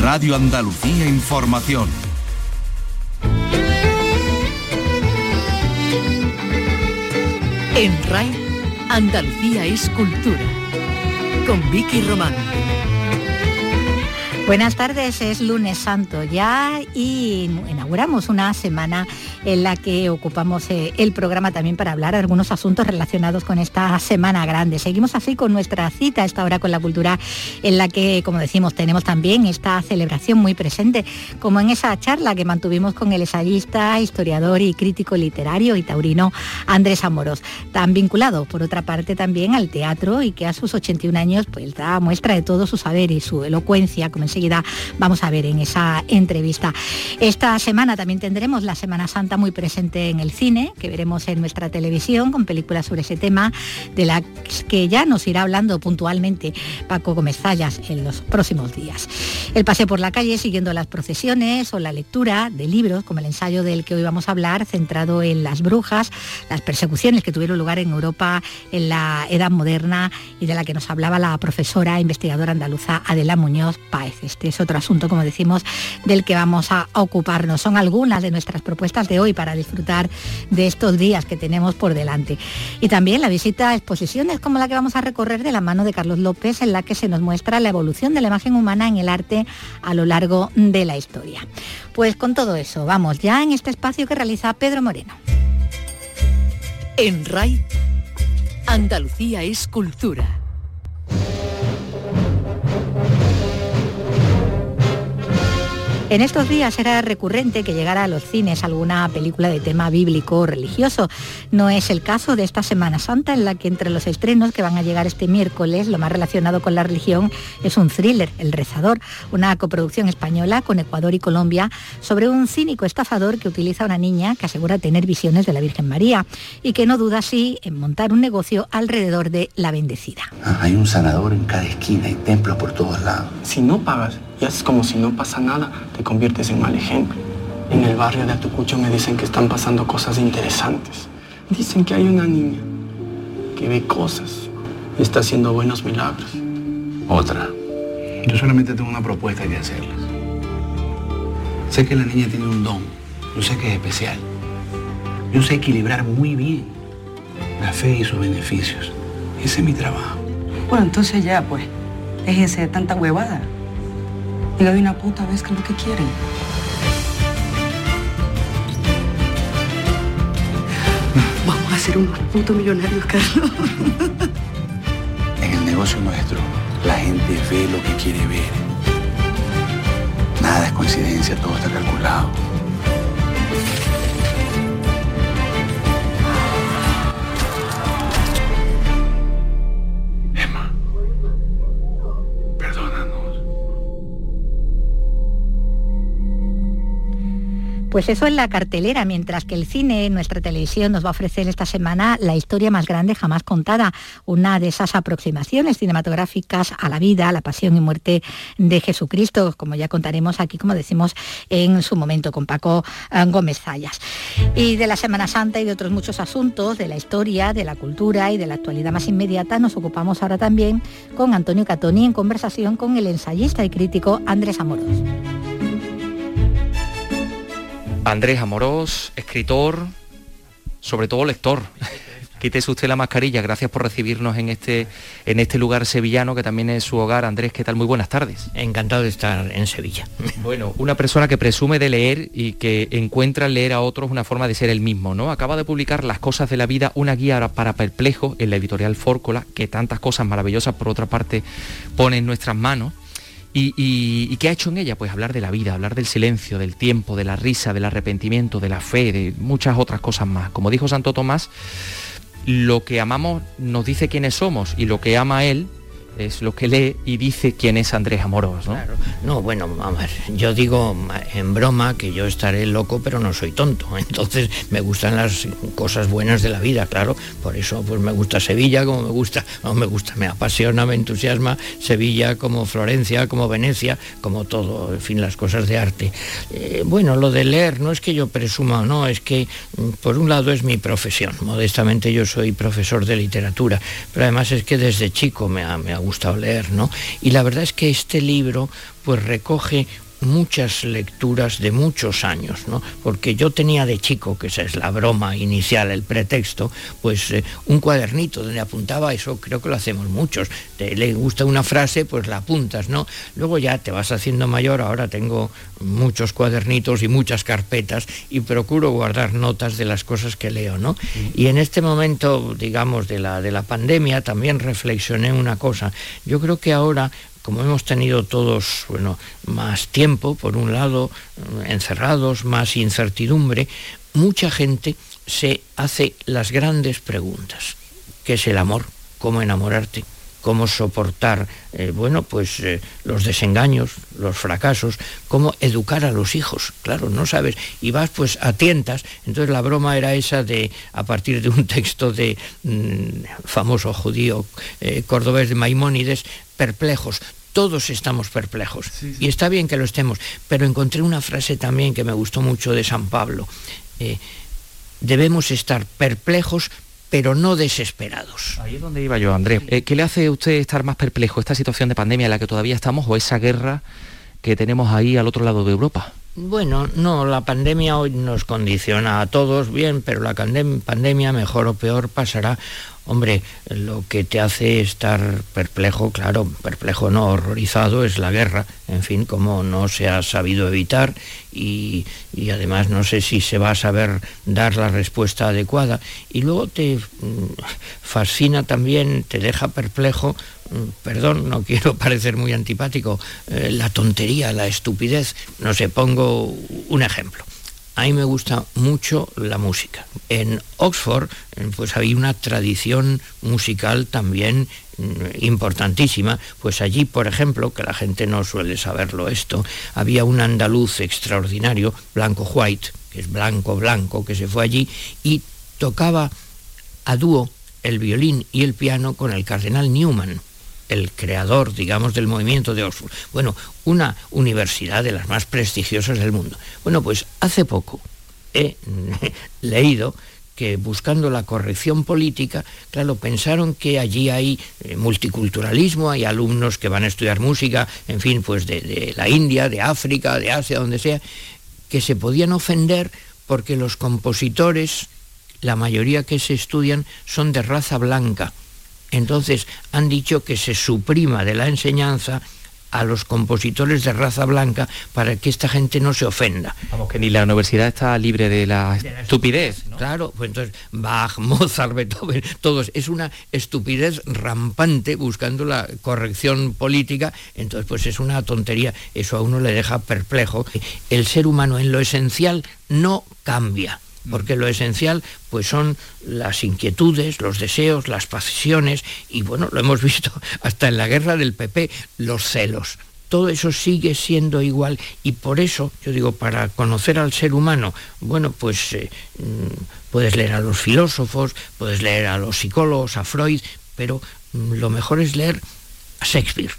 Radio Andalucía Información. En RAI, Andalucía es cultura. Con Vicky Román. Buenas tardes, es lunes santo ya y inauguramos una semana en la que ocupamos eh, el programa también para hablar de algunos asuntos relacionados con esta semana grande. Seguimos así con nuestra cita, esta hora con la cultura, en la que, como decimos, tenemos también esta celebración muy presente, como en esa charla que mantuvimos con el ensayista, historiador y crítico literario y taurino Andrés Amoros, tan vinculado, por otra parte, también al teatro y que a sus 81 años pues da muestra de todo su saber y su elocuencia, como enseguida vamos a ver en esa entrevista. Esta semana también tendremos la Semana Santa muy presente en el cine, que veremos en nuestra televisión con películas sobre ese tema, de las que ya nos irá hablando puntualmente Paco Gómez Zayas en los próximos días. El paseo por la calle siguiendo las procesiones o la lectura de libros, como el ensayo del que hoy vamos a hablar, centrado en las brujas, las persecuciones que tuvieron lugar en Europa en la Edad Moderna y de la que nos hablaba la profesora investigadora andaluza Adela Muñoz Páez. Este es otro asunto, como decimos, del que vamos a ocuparnos. Son algunas de nuestras propuestas de hoy para disfrutar de estos días que tenemos por delante. Y también la visita a exposiciones como la que vamos a recorrer de la mano de Carlos López, en la que se nos muestra la evolución de la imagen humana en el arte a lo largo de la historia. Pues con todo eso, vamos ya en este espacio que realiza Pedro Moreno. En RAI, Andalucía es cultura. En estos días era recurrente que llegara a los cines alguna película de tema bíblico o religioso. No es el caso de esta Semana Santa en la que entre los estrenos que van a llegar este miércoles, lo más relacionado con la religión es un thriller, El Rezador, una coproducción española con Ecuador y Colombia sobre un cínico estafador que utiliza a una niña que asegura tener visiones de la Virgen María y que no duda así en montar un negocio alrededor de la bendecida. Ah, hay un sanador en cada esquina y templos por todos lados. Si no pagas y haces como si no pasa nada, te conviertes en mal ejemplo. En el barrio de Atucucho me dicen que están pasando cosas interesantes. Dicen que hay una niña que ve cosas y está haciendo buenos milagros. Otra. Yo solamente tengo una propuesta que hacerles. Sé que la niña tiene un don. Yo sé que es especial. Yo sé equilibrar muy bien la fe y sus beneficios. Ese es mi trabajo. Bueno, entonces ya, pues, déjense de tanta huevada. Diga de una puta vez que es lo que quieren. Vamos a ser unos putos millonarios, Carlos. En el negocio nuestro, la gente ve lo que quiere ver. Nada es coincidencia, todo está calculado. Pues eso en la cartelera, mientras que el cine, nuestra televisión, nos va a ofrecer esta semana la historia más grande jamás contada, una de esas aproximaciones cinematográficas a la vida, a la pasión y muerte de Jesucristo, como ya contaremos aquí, como decimos en su momento, con Paco eh, Gómez Zayas. Y de la Semana Santa y de otros muchos asuntos, de la historia, de la cultura y de la actualidad más inmediata, nos ocupamos ahora también con Antonio Catoni en conversación con el ensayista y crítico Andrés Amoros. Andrés Amorós, escritor, sobre todo lector. Quítese usted la mascarilla, gracias por recibirnos en este, en este lugar sevillano que también es su hogar. Andrés, ¿qué tal? Muy buenas tardes. Encantado de estar en Sevilla. Bueno, una persona que presume de leer y que encuentra en leer a otros una forma de ser el mismo, ¿no? Acaba de publicar Las cosas de la vida, una guía para perplejos en la editorial Fórcola, que tantas cosas maravillosas por otra parte pone en nuestras manos. ¿Y, qué ha hecho en ella? Pues hablar de la vida, hablar del silencio, del tiempo, de la risa, del arrepentimiento, de la fe, de muchas otras cosas más. Como dijo Santo Tomás, lo que amamos nos dice quiénes somos y lo que ama él es lo que lee y dice quién es Andrés Amorós, ¿no? Claro. No, bueno, ver, yo digo en broma que yo estaré loco, pero no soy tonto. Entonces me gustan las cosas buenas de la vida, claro. Por eso pues me gusta Sevilla, como me gusta, no me gusta, me apasiona, me entusiasma Sevilla, como Florencia, como Venecia, como todo, en fin, las cosas de arte. Eh, bueno, lo de leer no es que yo presuma o no, es que mm, por un lado es mi profesión. Modestamente yo soy profesor de literatura, pero además es que desde chico me ha, me gustado leer, ¿no? Y la verdad es que este libro pues recoge muchas lecturas de muchos años, ¿no? Porque yo tenía de chico, que esa es la broma inicial, el pretexto, pues eh, un cuadernito donde apuntaba, eso creo que lo hacemos muchos. Te le gusta una frase, pues la apuntas, ¿no? Luego ya te vas haciendo mayor, ahora tengo muchos cuadernitos y muchas carpetas y procuro guardar notas de las cosas que leo, ¿no? Y en este momento, digamos, de la, de la pandemia, también reflexioné una cosa. Yo creo que ahora como hemos tenido todos bueno, más tiempo, por un lado, encerrados, más incertidumbre, mucha gente se hace las grandes preguntas. ¿Qué es el amor? ¿Cómo enamorarte? cómo soportar, eh, bueno, pues eh, los desengaños, los fracasos, cómo educar a los hijos, claro, no sabes, y vas pues a tientas, entonces la broma era esa de, a partir de un texto de mm, famoso judío eh, cordobés de Maimónides, perplejos, todos estamos perplejos y está bien que lo estemos, pero encontré una frase también que me gustó mucho de San Pablo. debemos estar perplejos pero no desesperados. Ahí es donde iba yo, Andrés. Eh, ¿Qué le hace a usted estar más perplejo, esta situación de pandemia en la que todavía estamos o esa guerra que tenemos ahí al otro lado de Europa? Bueno, no, la pandemia hoy nos condiciona a todos bien, pero la pandemia, mejor o peor, pasará Hombre, lo que te hace estar perplejo, claro, perplejo no, horrorizado, es la guerra, en fin, como no se ha sabido evitar y, además no sé si se va a saber dar la respuesta adecuada. Y luego te mm, fascina también, te deja perplejo, perdón, no quiero parecer muy antipático, eh, la tontería, la estupidez. No sé, pongo un ejemplo a mí me gusta mucho la música. En Oxford eh, pues había una tradición musical también mm, importantísima, pues allí, por ejemplo, que la gente no suele saberlo esto, había un andaluz extraordinario, Blanco White, que es blanco blanco, que se fue allí y tocaba a dúo el violín y el piano con el cardenal Newman el creador, digamos, del movimiento de Oxford. Bueno, una universidad de las más prestigiosas del mundo. Bueno, pues hace poco he leído que buscando la corrección política, claro, pensaron que allí hay eh, multiculturalismo, hay alumnos que van a estudiar música, en fin, pues de, de la India, de África, de Asia, donde sea, que se podían ofender porque los compositores, la mayoría que se estudian, son de raza blanca entonces han dicho que se suprima de la enseñanza a los compositores de raza blanca para que esta gente no se ofenda. Vamos, que ni la universidad está libre de la, estupidez. Claro, pues entonces Bach, Mozart, Beethoven, todos, es una estupidez rampante buscando la corrección política, entonces pues es una tontería, eso a uno le deja perplejo. El ser humano en lo esencial no cambia porque lo esencial pues son las inquietudes, los deseos, las pasiones y bueno, lo hemos visto hasta en la guerra del PP, los celos. Todo eso sigue siendo igual y por eso, yo digo, para conocer al ser humano, bueno, pues eh, mm, puedes leer a los filósofos, puedes leer a los psicólogos, a Freud, pero mm, lo mejor es leer a Shakespeare,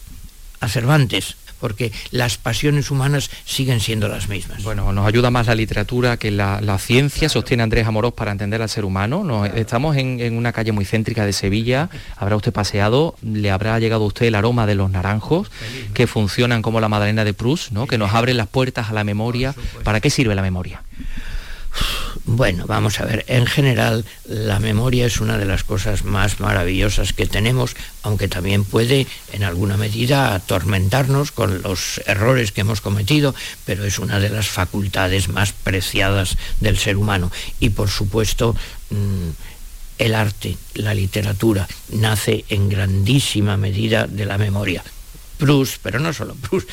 a Cervantes, porque las pasiones humanas siguen siendo las mismas. Bueno, nos ayuda más la literatura que la, ciencia, sostiene Andrés Amorós para entender al ser humano. Estamos en, una calle muy céntrica de Sevilla, habrá usted paseado, le habrá llegado a usted el aroma de los naranjos, que funcionan como la Madalena de Proust, ¿no? que nos abren las puertas a la memoria. ¿Para qué sirve la memoria? Bueno, vamos a ver, en general la memoria es una de las cosas más maravillosas que tenemos, aunque también puede en alguna medida atormentarnos con los errores que hemos cometido, pero es una de las facultades más preciadas del ser humano. Y por supuesto, mm, el arte, la literatura, nace en grandísima medida de la memoria. Proust, pero no solo Proust,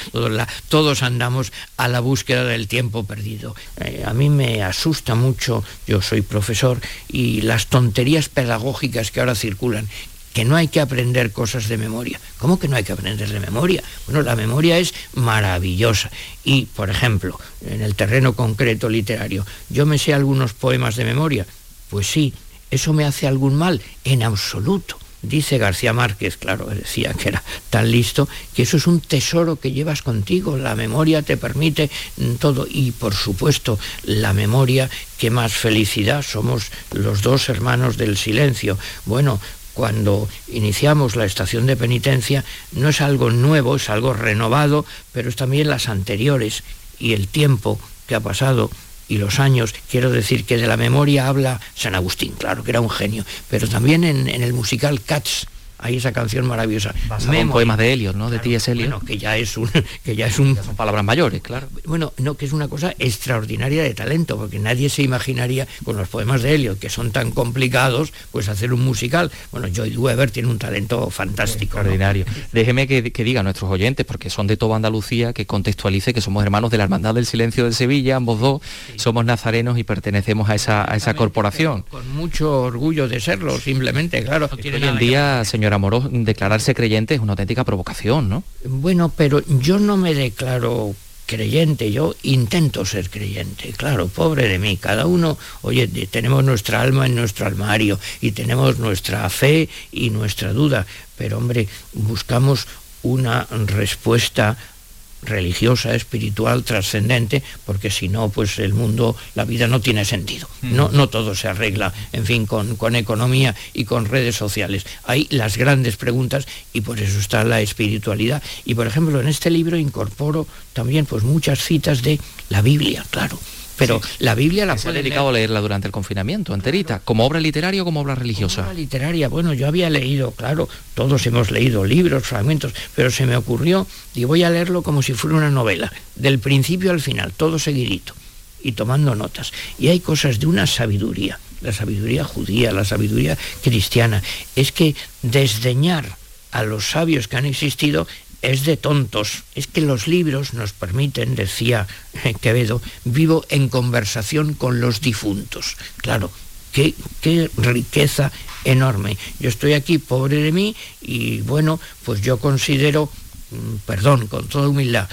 todos, andamos a la búsqueda del tiempo perdido. Eh, a mí me asusta mucho, yo soy profesor, y las tonterías pedagógicas que ahora circulan, que no hay que aprender cosas de memoria. ¿Cómo que no hay que aprender de memoria? Bueno, la memoria es maravillosa. Y, por ejemplo, en el terreno concreto literario, ¿yo me sé algunos poemas de memoria? Pues sí, ¿eso me hace algún mal? En absoluto. Dice García Márquez, claro, decía que era tan listo, que eso es un tesoro que llevas contigo, la memoria te permite todo y por supuesto la memoria, qué más felicidad, somos los dos hermanos del silencio. Bueno, cuando iniciamos la estación de penitencia no es algo nuevo, es algo renovado, pero es también las anteriores y el tiempo que ha pasado y los años, quiero decir que de la memoria habla San Agustín, claro que era un genio, pero también en, el musical Cats, hay esa canción maravillosa. Basado poemas de Helios, ¿no? de T.S. Eliot. Bueno, que ya es un... Que ya es un son palabras mayores, claro. Bueno, no, que es una cosa extraordinaria de talento, porque nadie se imaginaría con los poemas de Helios, que son tan complicados, pues hacer un musical. Bueno, Joy Weber tiene un talento fantástico. Extraordinario. Déjeme que, diga a nuestros oyentes, porque son de toda Andalucía, que contextualice que somos hermanos de la Hermandad del Silencio de Sevilla, ambos dos, somos nazarenos y pertenecemos a esa, a esa corporación. Con mucho orgullo de serlo, simplemente, claro. hoy en día, señora declararse creyente es una auténtica provocación, ¿no? Bueno, pero yo no me declaro creyente, yo intento ser creyente, claro, pobre de mí, cada uno, oye, tenemos nuestra alma en nuestro armario y tenemos nuestra fe y nuestra duda, pero hombre, buscamos una respuesta religiosa, espiritual, trascendente, porque si no, pues el mundo, la vida no tiene sentido. No, no todo se arregla, en fin, con, con economía y con redes sociales. Hay las grandes preguntas y por eso está la espiritualidad. Y por ejemplo, en este libro incorporo también pues muchas citas de la Biblia, claro pero la Biblia la se ha dedicado a leerla durante el confinamiento, enterita, como obra literaria o como obra religiosa. Como obra literaria, bueno, yo había leído, claro, todos hemos leído libros, fragmentos, pero se me ocurrió y voy a leerlo como si fuera una novela, del principio al final, todo seguidito y tomando notas. Y hay cosas de una sabiduría, la sabiduría judía, la sabiduría cristiana, es que desdeñar a los sabios que han existido es de tontos. Es que los libros nos permiten, decía Quevedo, vivo en conversación con los difuntos. Claro, qué, qué riqueza enorme. Yo estoy aquí, pobre de mí, y bueno, pues yo considero, mm, perdón, con toda humildad,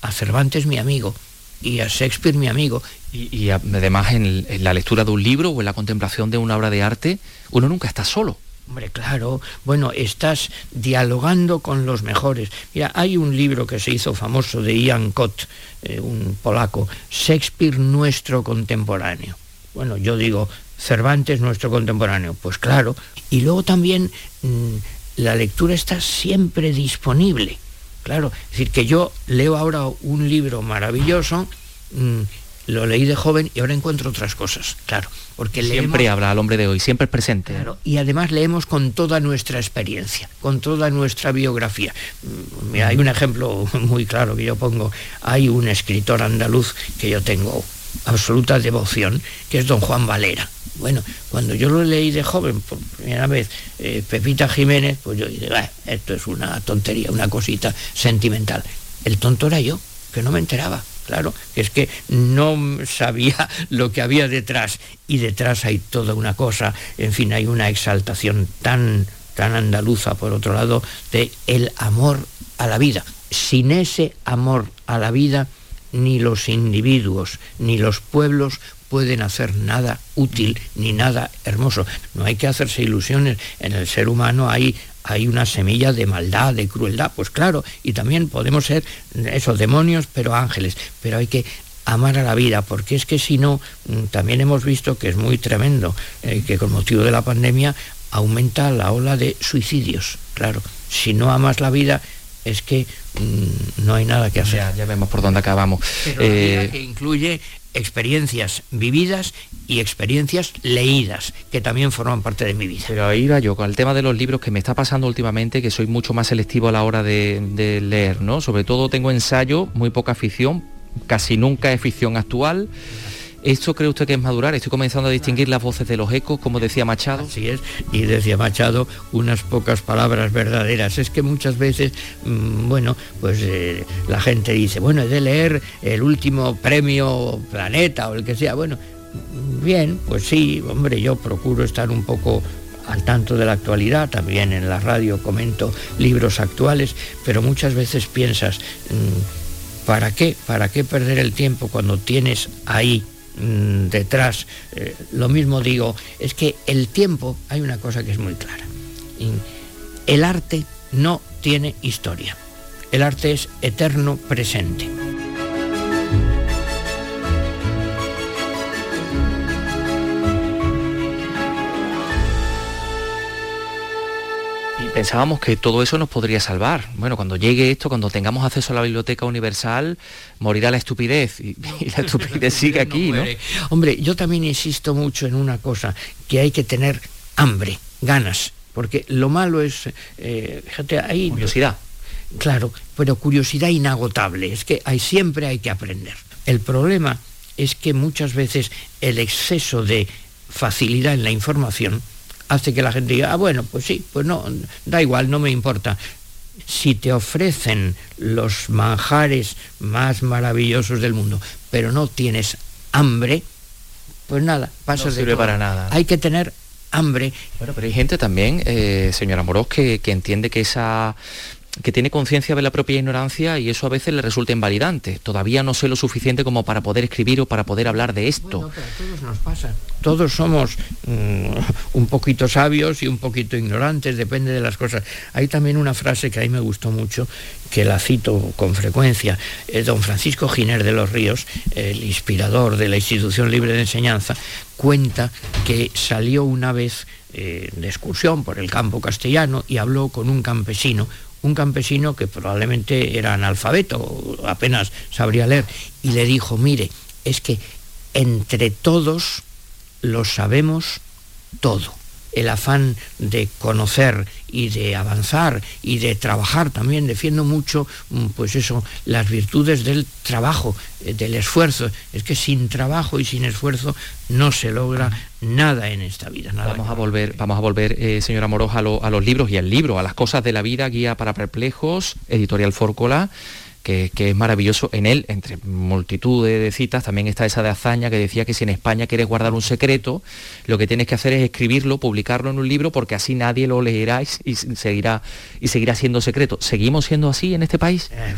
a Cervantes mi amigo y a Shakespeare mi amigo. Y, además en la lectura de un libro o en la contemplación de una obra de arte, uno nunca está solo. Hombre, claro, bueno, estás dialogando con los mejores. Mira, hay un libro que se hizo famoso de Ian Cott, eh, un polaco, Shakespeare nuestro contemporáneo. Bueno, yo digo, Cervantes nuestro contemporáneo, pues claro. Y luego también mm, la lectura está siempre disponible. Claro, es decir, que yo leo ahora un libro maravilloso, mm, lo leí de joven y ahora encuentro otras cosas, claro. Porque siempre habla al hombre de hoy, siempre es presente. Claro, y además leemos con toda nuestra experiencia, con toda nuestra biografía. Mm, mira, hay un ejemplo muy claro que yo pongo. Hay un escritor andaluz que yo tengo absoluta devoción, que es don Juan Valera. Bueno, cuando yo lo leí de joven, por primera vez, eh, Pepita Jiménez, pues yo dije, esto es una tontería, una cosita sentimental. El tonto era yo, que no me enteraba claro, es que no sabía lo que había detrás y detrás hay toda una cosa, en fin, hay una exaltación tan tan andaluza por otro lado de el amor a la vida. Sin ese amor a la vida ni los individuos ni los pueblos pueden hacer nada útil ni nada hermoso. No hay que hacerse ilusiones. En el ser humano hay hay una semilla de maldad, de crueldad, pues claro, y también podemos ser esos demonios, pero ángeles, pero hay que amar a la vida, porque es que si no, mm, también hemos visto que es muy tremendo, eh, que con motivo de la pandemia aumenta la ola de suicidios, claro, si no amas la vida es que mm, no hay nada que hacer. Ya, vemos por dónde acabamos. Eh, que incluye experiencias vividas y experiencias leídas, que también forman parte de mi vida. Pero ahí va yo, con el tema de los libros que me está pasando últimamente, que soy mucho más selectivo a la hora de, leer, ¿no? Sobre todo tengo ensayo, muy poca ficción, casi nunca es ficción actual. ¿Esto cree usted que es madurar? Estoy comenzando a distinguir las voces de los ecos, como decía Machado. Así es, y decía Machado unas pocas palabras verdaderas. Es que muchas veces, mm, bueno, pues eh, la gente dice, bueno, he de leer el último premio Planeta o el que sea. Bueno, bien, pues sí, hombre, yo procuro estar un poco al tanto de la actualidad, también en la radio comento libros actuales, pero muchas veces piensas, mm, ¿para qué? ¿Para qué perder el tiempo cuando tienes ahí Mm, detrás. Eh, lo mismo digo, es que el tiempo, hay una cosa que es muy clara. El arte no tiene historia. El arte es eterno presente. Pensábamos que todo eso nos podría salvar. Bueno, cuando llegue esto, cuando tengamos acceso a la biblioteca universal, morirá la estupidez y, la estupidez sigue aquí, ¿no? Hombre, yo también insisto mucho en una cosa, que hay que tener hambre, ganas, porque lo malo es, eh, fíjate, hay... Curiosidad. Claro, pero curiosidad inagotable, es que hay, siempre hay que aprender. El problema es que muchas veces el exceso de facilidad en la información hace que la gente diga, ah, bueno, pues sí, pues no, da igual, no me importa. Si te ofrecen los manjares más maravillosos del mundo, pero no tienes hambre, pues nada, pasas no sirve de para nada. Hay que tener hambre. Bueno, pero hay gente también, eh, señora Moros, que, que entiende que esa que tiene conciencia de la propia ignorancia y eso a veces le resulta invalidante. Todavía no sé lo suficiente como para poder escribir o para poder hablar de esto. Bueno, pero a todos nos pasa. Todos somos mm, un poquito sabios y un poquito ignorantes, depende de las cosas. Hay también una frase que a mí me gustó mucho, que la cito con frecuencia. don Francisco Giner de los Ríos, el inspirador de la Institución Libre de Enseñanza, cuenta que salió una vez eh, de excursión por el campo castellano y habló con un campesino, un campesino que probablemente era analfabeto, apenas sabría leer, y le dijo, mire, es que entre todos lo sabemos todo el afán de conocer y de avanzar y de trabajar también defiendo mucho mm, pues eso las virtudes del trabajo eh, del esfuerzo. Es que sin trabajo y sin esfuerzo no se logra nada en esta vida vamos a volver vamos a volver eh, señora Moros a, a los libros y al libro a las cosas de la vida guía para perplejos editorial Fórcola que, es maravilloso. En él, entre multitud de, citas, también está esa de hazaña que decía que si en España quieres guardar un secreto, lo que tienes que hacer es escribirlo, publicarlo en un libro, porque así nadie lo leerá y, seguirá, y seguirá siendo secreto. ¿Seguimos siendo así en este país? Eh,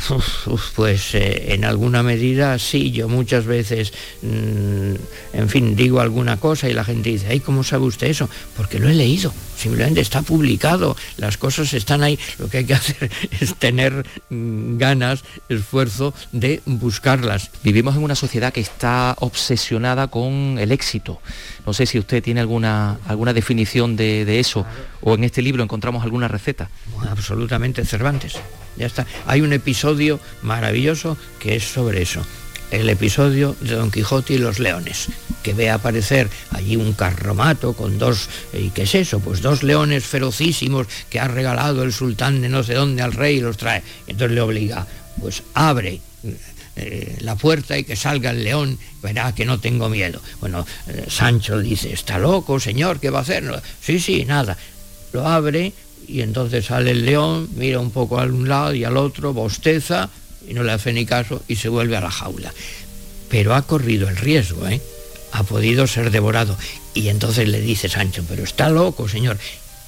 pues eh, en alguna medida sí, yo muchas veces, mm, en fin, digo alguna cosa y la gente dice, ay, ¿cómo sabe usted eso? Porque lo he leído, simplemente está publicado, las cosas están ahí, lo que hay que hacer es tener mm, ganas esfuerzo de buscarlas. Vivimos en una sociedad que está obsesionada con el éxito. No sé si usted tiene alguna, alguna definición de, eso o en este libro encontramos alguna receta. Absolutamente Cervantes. Ya está. Hay un episodio maravilloso que es sobre eso el episodio de Don Quijote y los leones, que ve aparecer allí un carromato con dos, ¿y qué es eso? Pues dos leones ferocísimos que ha regalado el sultán de no sé dónde al rey y los trae. Entonces le obliga, pues abre eh, la puerta y que salga el león, verá que no tengo miedo. Bueno, eh, Sancho dice, está loco, señor, ¿qué va a hacer? sí, sí, nada. Lo abre y entonces sale el león, mira un poco a un lado y al otro, bosteza y no le hace ni caso y se vuelve a la jaula. Pero ha corrido el riesgo, ¿eh? Ha podido ser devorado. Y entonces le dice Sancho, pero está loco, señor.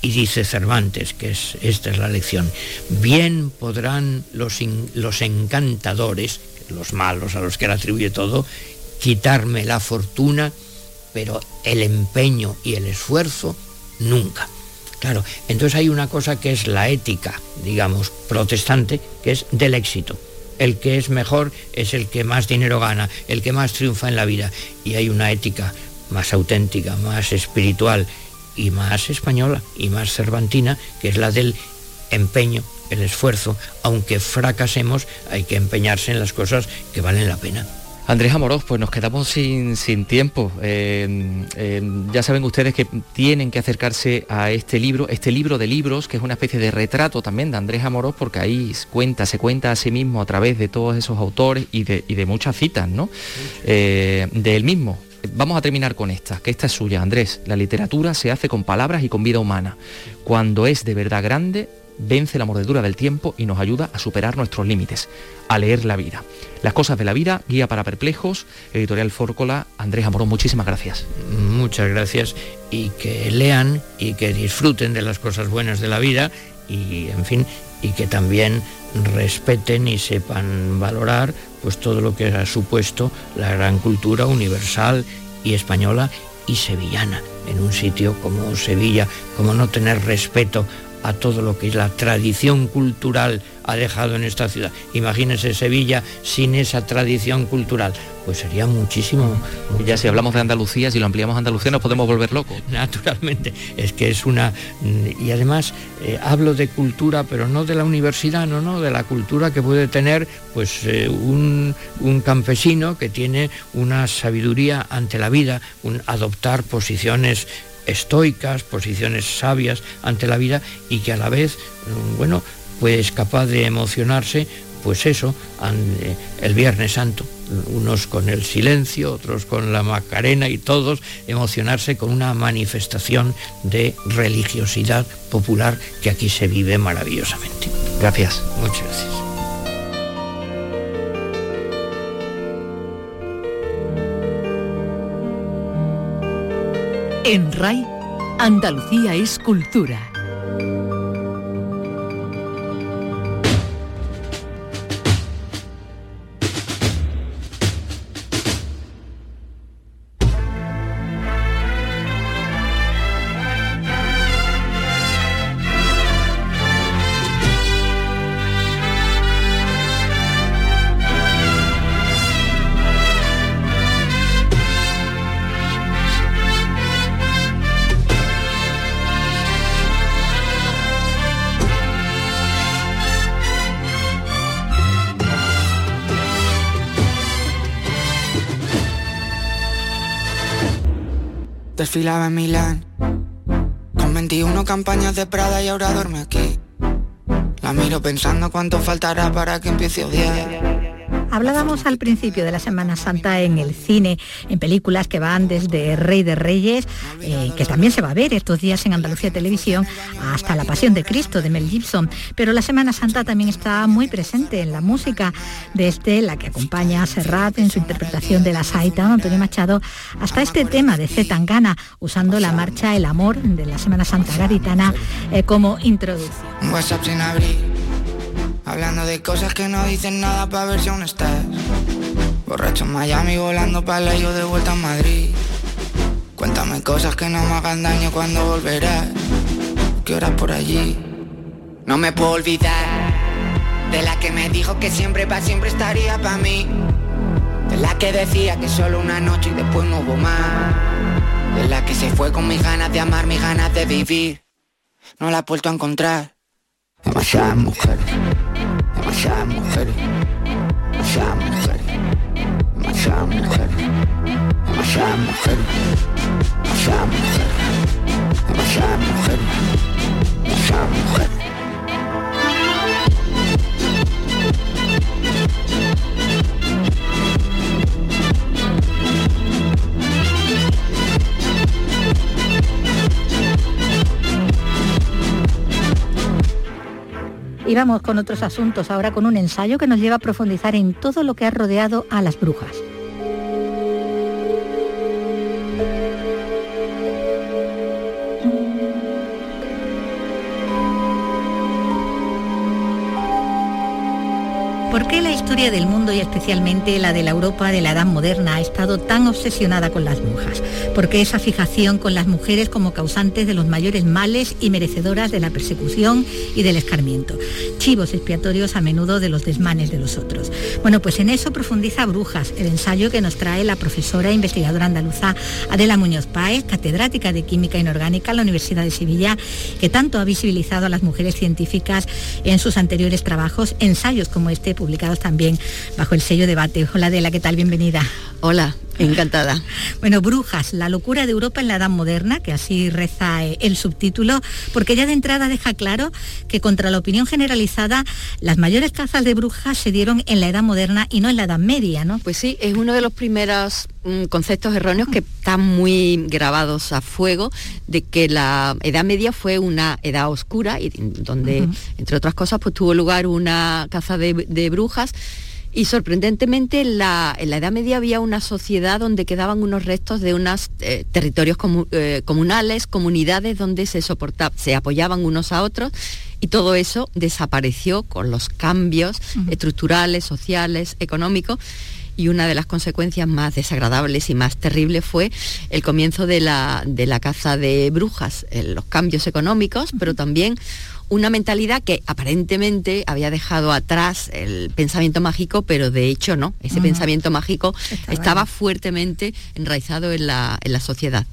Y dice Cervantes, que es, esta es la lección, bien podrán los, los encantadores, los malos a los que le atribuye todo, quitarme la fortuna, pero el empeño y el esfuerzo nunca. Claro, entonces hay una cosa que es la ética, digamos, protestante, que es del éxito. El que es mejor es el que más dinero gana, el que más triunfa en la vida. Y hay una ética más auténtica, más espiritual y más española y más cervantina, que es la del empeño, el esfuerzo. Aunque fracasemos, hay que empeñarse en las cosas que valen la pena. Andrés Amorós, pues nos quedamos sin, tiempo. Eh, eh, ya saben ustedes que tienen que acercarse a este libro, este libro de libros, que es una especie de retrato también de Andrés Amorós, porque ahí cuenta, se cuenta a sí mismo a través de todos esos autores y de, muchas citas, ¿no? Eh, de él mismo. Vamos a terminar con esta, que esta es suya, Andrés. La literatura se hace con palabras y con vida humana. Cuando es de verdad grande, vence la mordedura del tiempo y nos ayuda a superar nuestros límites, a leer la vida. Las cosas de la vida, guía para perplejos, editorial Fórcola, Andrés Amorón, muchísimas gracias. Muchas gracias y que lean y que disfruten de las cosas buenas de la vida y, en fin, y que también respeten y sepan valorar pues todo lo que ha supuesto la gran cultura universal y española y sevillana en un sitio como Sevilla, como no tener respeto a todo lo que es la tradición cultural ha dejado en esta ciudad. Imagínense Sevilla sin esa tradición cultural. Pues sería muchísimo. Ya si hablamos de Andalucía, si lo ampliamos a Andalucía, nos podemos volver locos. Naturalmente, es que es una... Y además eh, hablo de cultura, pero no de la universidad, no, no, de la cultura que puede tener pues eh, un, campesino que tiene una sabiduría ante la vida, un adoptar posiciones estoicas, posiciones sabias ante la vida y que a la vez, mm, bueno, pues capaz de emocionarse, pues eso, eh, el Viernes Santo, unos con el silencio, otros con la Macarena y todos emocionarse con una manifestación de religiosidad popular que aquí se vive maravillosamente. Gracias. Muchas gracias. En RAI, Andalucía es cultura. Desfilaba en Milán. Con 21 campañas de Prada y ahora duerme aquí. La miro pensando cuánto faltará para que empiece a odiar Hablábamos al principio de la Semana Santa en el cine, en películas que van desde Rey de Reyes, eh, que también se va a ver estos días en Andalucía Televisión, hasta La Pasión de Cristo de Mel Gibson. Pero la Semana Santa también está muy presente en la música, desde la que acompaña a Serrat en su interpretación de la Saita, Antonio Machado, hasta este tema de Z Tangana, usando la marcha El Amor de la Semana Santa Gaditana eh, como introducción. Hablando de cosas que no dicen nada para ver si aún estás. Borracho en Miami, volando para yo de vuelta a Madrid. Cuéntame cosas que no me hagan daño cuando volverás. ¿Qué horas por allí? No me puedo olvidar de la que me dijo que siempre para siempre estaría para mí. De la que decía que solo una noche y después no hubo más. De la que se fue con mis ganas de amar, mis ganas de vivir. No la he vuelto a encontrar. Demasiadas mujeres demasiadas mujeres, demasiadas mujeres, demasiadas mujeres, demasiadas mujeres, demasiadas mujeres, demasiadas mujeres, demasiadas mujeres. Y vamos con otros asuntos, ahora con un ensayo que nos lleva a profundizar en todo lo que ha rodeado a las brujas. Historia del mundo y especialmente la de la Europa de la Edad Moderna ha estado tan obsesionada con las brujas? ¿Por qué esa fijación con las mujeres como causantes de los mayores males y merecedoras de la persecución y del escarmiento? Chivos expiatorios a menudo de los desmanes de los otros. Bueno, pues en eso profundiza Brujas, el ensayo que nos trae la profesora e investigadora andaluza Adela Muñoz Páez, catedrática de Química Inorgánica en la Universidad de Sevilla, que tanto ha visibilizado a las mujeres científicas en sus anteriores trabajos, ensayos como este publicados también bajo el sello debate. Hola Adela, ¿qué tal? Bienvenida. Hola, encantada. Bueno, Brujas, la locura de Europa en la Edad Moderna, que así reza eh, el subtítulo, porque ya de entrada deja claro que contra la opinión generalizada, las mayores cazas de brujas se dieron en la Edad Moderna y no en la Edad Media, ¿no? Pues sí, es uno de los primeros mm, conceptos erróneos que están muy grabados a fuego de que la Edad Media fue una edad oscura y donde, entre otras cosas, pues tuvo lugar una caza de, de brujas y sorprendentemente en la, Edad Media había una sociedad donde quedaban unos restos de unos eh, territorios eh, comunales, comunidades donde se, se apoyaban unos a otros y todo eso desapareció con los cambios estructurales, sociales, económicos y una de las consecuencias más desagradables y más terribles fue el comienzo de la, de la caza de brujas, los cambios económicos, pero también una mentalidad que aparentemente había dejado atrás el pensamiento mágico, pero de hecho no. Ese pensamiento mágico estaba, fuertemente enraizado en la, en la, sociedad.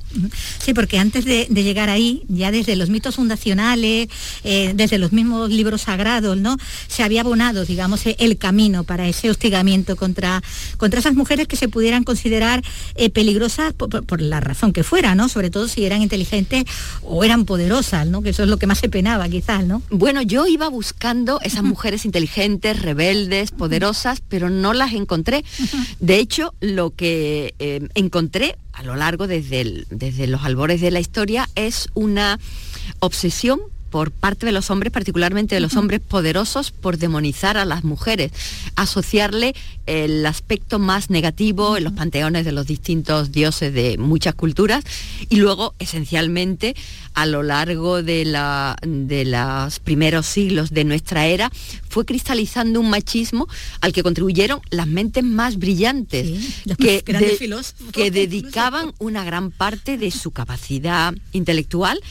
Sí, porque antes de, llegar ahí, ya desde los mitos fundacionales, eh, desde los mismos libros sagrados, ¿no? Se había abonado, digamos, el camino para ese hostigamiento contra, contra esas mujeres que se pudieran considerar eh, peligrosas por, la razón que fuera, ¿no? Sobre todo si eran inteligentes o eran poderosas, ¿no? Que eso es lo que más se penaba, quizás. Bueno, yo iba buscando esas mujeres inteligentes, rebeldes, poderosas, pero no las encontré. De hecho, lo que eh, encontré a lo largo desde, desde los albores de la historia es una obsesión por parte de los hombres, particularmente de los hombres poderosos, por demonizar a las mujeres, asociarle el aspecto más negativo en los panteones de los distintos dioses de muchas culturas y luego esencialmente a lo largo de, la, de los primeros siglos de nuestra era fue cristalizando un machismo al que contribuyeron las mentes más brillantes que, que dedicaban una gran parte de su capacidad intelectual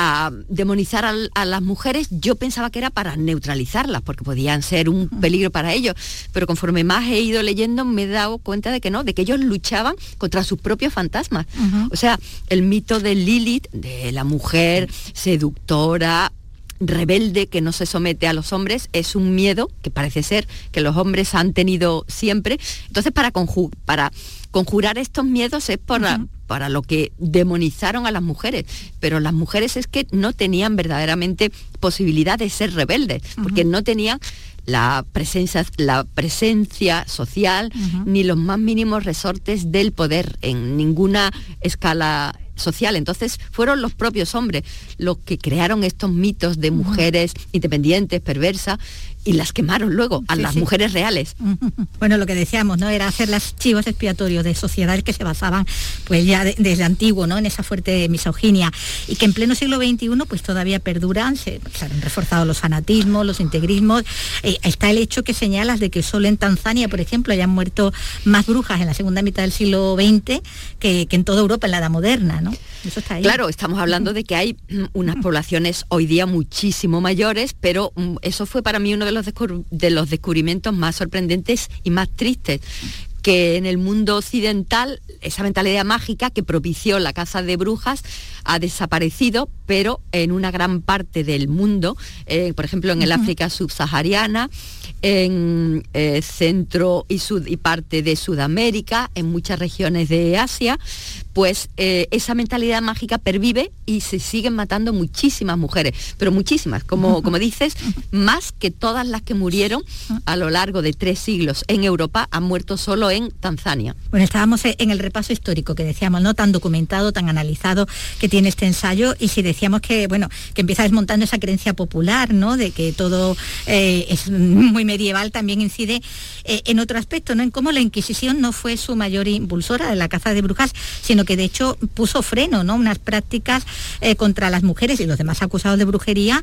a demonizar a, las mujeres, yo pensaba que era para neutralizarlas, porque podían ser un peligro para ellos, pero conforme más he ido leyendo me he dado cuenta de que no, de que ellos luchaban contra sus propios fantasmas. O sea, el mito de Lilith, de la mujer seductora, rebelde que no se somete a los hombres es un miedo que parece ser que los hombres han tenido siempre. Entonces, para, para conjurar estos miedos es por, para lo que demonizaron a las mujeres, pero las mujeres es que no tenían verdaderamente posibilidad de ser rebeldes, porque no tenían la presencia, la presencia social ni los más mínimos resortes del poder en ninguna escala social. Entonces fueron los propios hombres los que crearon estos mitos de mujeres independientes, perversas, y las quemaron luego a las mujeres reales. Bueno, lo que decíamos, ¿no? Era hacer las chivos expiatorios de sociedades que se basaban, pues ya desde antiguo, ¿no? En esa fuerte misoginia y que en pleno siglo XXI, pues todavía perduran, se, han reforzado los fanatismos, los integrismos. Eh, está el hecho que señalas de que solo en Tanzania, por ejemplo, hayan muerto más brujas en la segunda mitad del siglo XX que, en toda Europa en la edad moderna, ¿no? Eso está ahí. Claro, estamos hablando de que hay unas poblaciones hoy día muchísimo mayores, pero mm, eso fue para mí uno de los de los descubrimientos más sorprendentes y más tristes que en el mundo occidental esa mentalidad mágica que propició la caza de brujas ha desaparecido, pero en una gran parte del mundo, eh, por ejemplo en el África subsahariana, en eh, centro y, sud, y parte de Sudamérica, en muchas regiones de Asia, pues eh, esa mentalidad mágica pervive y se siguen matando muchísimas mujeres, pero muchísimas, como, como dices, más que todas las que murieron a lo largo de tres siglos en Europa han muerto solo en Tanzania. Bueno, estábamos en el repaso histórico que decíamos, ¿no? Tan documentado, tan analizado que tiene este ensayo y si decíamos que, bueno, que empieza desmontando esa creencia popular, ¿no? De que todo eh, es muy medieval, también incide eh, en otro aspecto, ¿no? En cómo la Inquisición no fue su mayor impulsora de la caza de brujas, sino que de hecho puso freno, ¿no? Unas prácticas eh, contra las mujeres y los demás acusados de brujería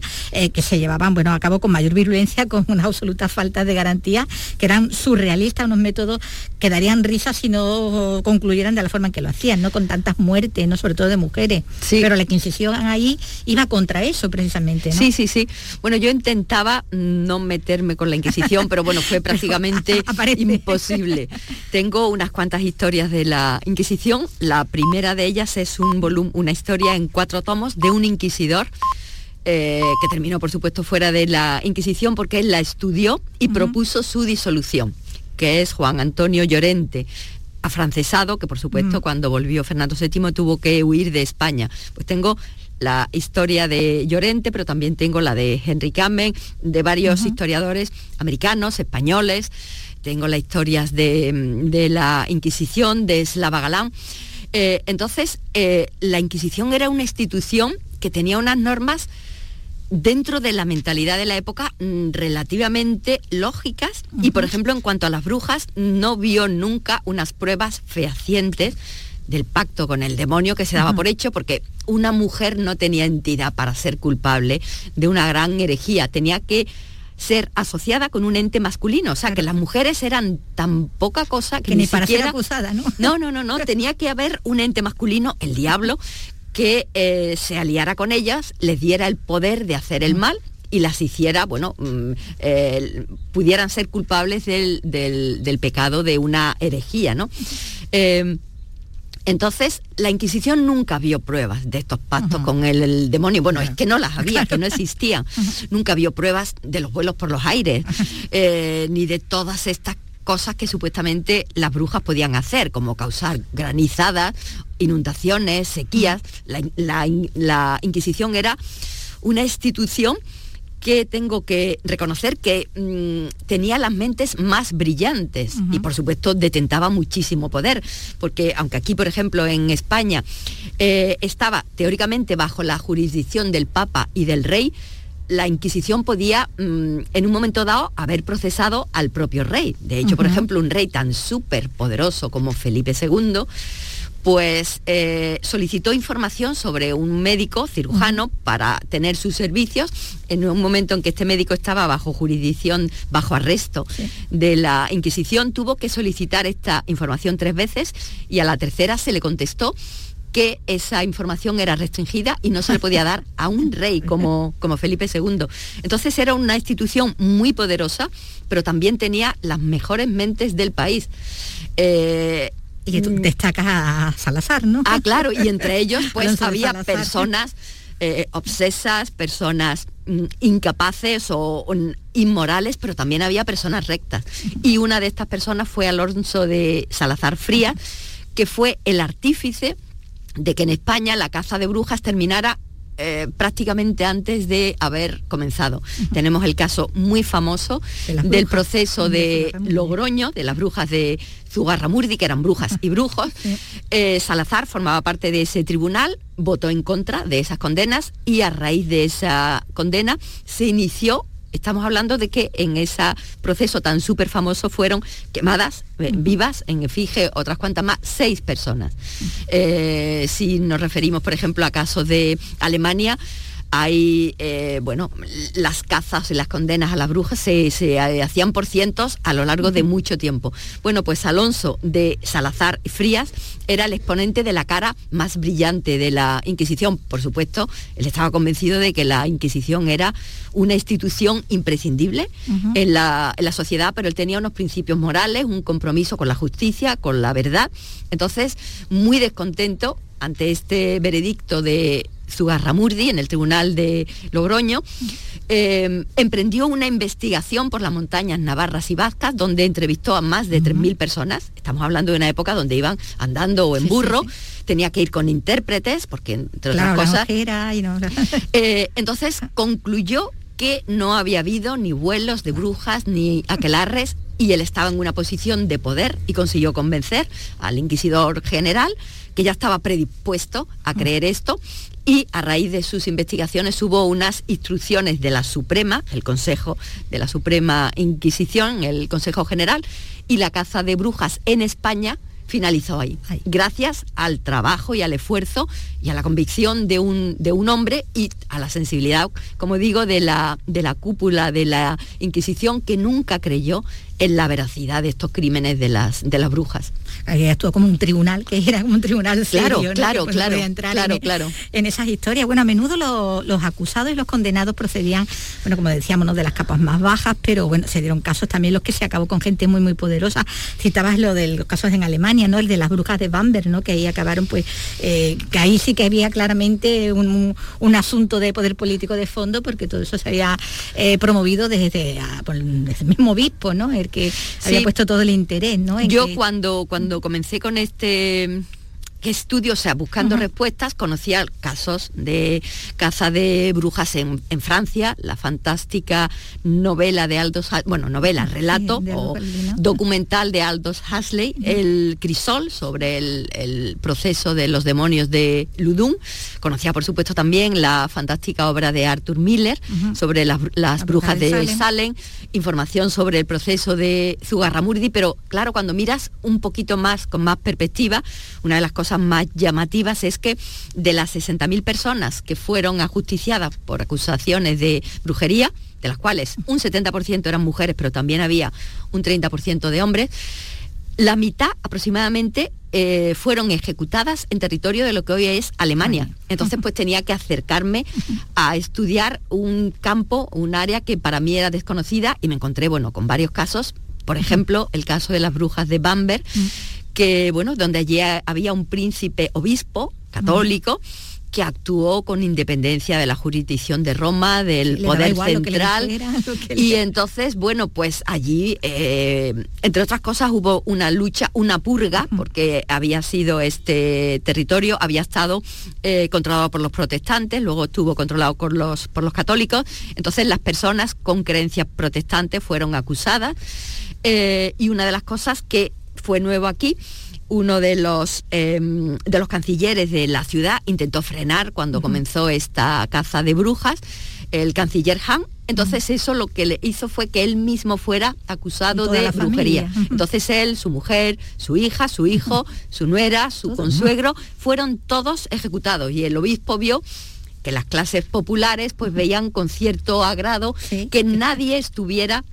que se llevaban, bueno, a cabo con mayor virulencia, con una absoluta falta de garantía, que eran surrealistas, unos métodos que darían risa si no concluyeran de la forma en que lo hacían, ¿no? Con tantas muertes, ¿no? Sobre todo de mujeres. Sí. Pero la Inquisición ahí iba contra eso precisamente, Sí, sí, sí. Bueno, yo intentaba no meterme con la Inquisición, pero bueno, fue prácticamente imposible. Tengo unas cuantas historias de la Inquisición. La primera de ellas es un volumen, una historia en cuatro tomos de un inquisidor eh, que terminó por supuesto fuera de la Inquisición porque él la estudió y propuso su disolución, que es Juan Antonio Llorente, afrancesado, que por supuesto cuando volvió Fernando VII tuvo que huir de España. Pues tengo la historia de Llorente, pero también tengo la de Henry Campbell, de varios historiadores americanos, españoles, tengo las historias de, de la Inquisición, de Slava Galán. Eh, entonces, eh, la Inquisición era una institución que tenía unas normas dentro de la mentalidad de la época mm, relativamente lógicas. Y por ejemplo en cuanto a las brujas no vio nunca unas pruebas fehacientes del pacto con el demonio que se daba por hecho porque una mujer no tenía entidad para ser culpable de una gran herejía, tenía que ser asociada con un ente masculino, o sea que las mujeres eran tan poca cosa que, ni, para siquiera... ser acusada, ¿no? No, no, no, no, tenía que haber un ente masculino, el diablo, que eh, se aliara con ellas, les diera el poder de hacer el mal y las hiciera, bueno, mm, eh, pudieran ser culpables del, del- del pecado de una herejía, ¿no? Eh, entonces, la Inquisición nunca vio pruebas de estos pactos con el, el demonio. Bueno, es que no las había, que no existían. Nunca vio pruebas de los vuelos por los aires, eh, ni de todas estas cosas que supuestamente las brujas podían hacer, como causar granizadas, inundaciones, sequías. La, la- la Inquisición era una institución que tengo que reconocer que mm, tenía las mentes más brillantes y por supuesto detentaba muchísimo poder, porque aunque aquí, por ejemplo, en España eh, estaba teóricamente bajo la jurisdicción del Papa y del Rey, la Inquisición podía mm, en un momento dado haber procesado al propio rey. De hecho, por ejemplo, un rey tan súper poderoso como Felipe II, pues eh, solicitó información sobre un médico cirujano para tener sus servicios en un momento en que este médico estaba bajo jurisdicción, bajo arresto de la Inquisición, tuvo que solicitar esta información tres veces y a la tercera se le contestó que esa información era restringida y no se le podía dar a un rey como, como Felipe II. Entonces era una institución muy poderosa, pero también tenía las mejores mentes del país. Eh, y tú destacas a Salazar, ¿no? Ah, claro, y entre ellos pues había Salazar. personas eh, obsesas, personas mm, incapaces o, inmorales, pero también había personas rectas. Y una de estas personas fue Alonso de Salazar Frías, que fue el artífice de que en España la caza de brujas terminara eh, prácticamente antes de haber comenzado. Tenemos el caso muy famoso De del proceso De de. Logroño, de las brujas de Zugarramurdi, que eran brujas y brujos. Eh, Salazar formaba parte de ese tribunal, votó en contra de esas condenas y a raíz de esa condena se inició Estamos hablando de que en ese proceso tan súper famoso fueron quemadas eh, vivas en efigie, otras cuantas más, seis personas. Eh, si nos referimos, por ejemplo, a casos de Alemania, hay, eh, bueno, las cazas y las condenas a las brujas se, se, eh, hacían por cientos a lo largo de mucho tiempo. Bueno, pues Alonso de Salazar Frías era el exponente de la cara más brillante de la Inquisición. Por supuesto, él estaba convencido de que la Inquisición era una institución imprescindible en, la, en la sociedad, pero él tenía unos principios morales, un compromiso con la justicia, con la verdad. Entonces, muy descontento ante este veredicto de Zugarramurdi en el Tribunal de Logroño, eh, emprendió una investigación por las montañas navarras y vascas, donde entrevistó a más de 3.000 personas. Estamos hablando de una época donde iban andando o en Sí, burro, sí. tenía que ir con intérpretes, porque entre Claro, otras cosas... ojera y no- Eh, entonces concluyó que no había habido ni vuelos de brujas ni aquelarres y él estaba en una posición de poder y consiguió convencer al inquisidor general que ya estaba predispuesto a creer esto y a raíz de sus investigaciones hubo unas instrucciones de la Suprema, el Consejo de la Suprema Inquisición, el Consejo General, y la caza de brujas en España finalizó ahí, gracias al trabajo y al esfuerzo y a la convicción de un, de un hombre y a la sensibilidad, como digo, de la, de la cúpula de la Inquisición que nunca creyó en la veracidad de estos crímenes de las, de las brujas. Actuó como un tribunal, que era como un tribunal Claro, serio, ¿no? claro, Que, pues, claro, entrar claro, en, claro. en esas historias. Bueno, a menudo lo- los acusados y los condenados procedían, bueno, como decíamos, ¿no? de las capas más bajas, pero bueno, se dieron casos también los que se acabó con gente muy, muy poderosa. Citabas lo de los casos en Alemania, ¿no? El de las brujas de Bamberg, ¿no? Que ahí acabaron, pues, eh, que ahí sí que había claramente un, un- un asunto de poder político de fondo, porque todo eso se había eh, promovido desde, ah, por- desde el mismo obispo, ¿no? El que había puesto todo el interés, ¿no? En Yo que- cuando, cuando comencé con este estudio, o sea, buscando respuestas, conocía casos de caza de brujas en, en Francia, la fantástica novela de Aldous, bueno, novela, relato de o documental de Aldous Huxley, el Crisol, sobre el, el proceso de los demonios de Ludum. Conocía, por supuesto, también la fantástica obra de Arthur Miller sobre las, las La brujas de Salem. Salem, información sobre el proceso de Zugarramurdi, pero claro, cuando miras un poquito más, con más perspectiva, una de las cosas cosas más llamativas es que de las 60.000 personas que fueron ajusticiadas por acusaciones de brujería, de las cuales un 70% eran mujeres, pero también había un 30% de hombres, la mitad aproximadamente eh, fueron ejecutadas en territorio de lo que hoy es Alemania. Entonces pues tenía que acercarme a estudiar un campo, un área que para mí era desconocida y me encontré, bueno, con varios casos. Por ejemplo, el caso de las brujas de Bamberg, que, bueno, donde allí había un príncipe obispo católico que actuó con independencia de la jurisdicción de Roma, del poder central. y entonces, bueno, pues allí, eh, entre otras cosas, hubo una lucha, una purga, porque había sido este territorio, había estado eh, controlado por los protestantes, luego estuvo controlado por los, por los católicos. Entonces las personas con creencias protestantes fueron acusadas. Eh, y una de las cosas que fue nuevo aquí. Uno de los, em, de los cancilleres de la ciudad intentó frenar cuando comenzó esta caza de brujas, el canciller Hahn. Entonces eso lo que le hizo fue que él mismo fuera acusado de brujería. Entonces él, su mujer, su hija, su hijo, su nuera, su consuegro, fueron todos ejecutados. Y el obispo vio que las clases populares pues veían con cierto agrado que nadie estuviera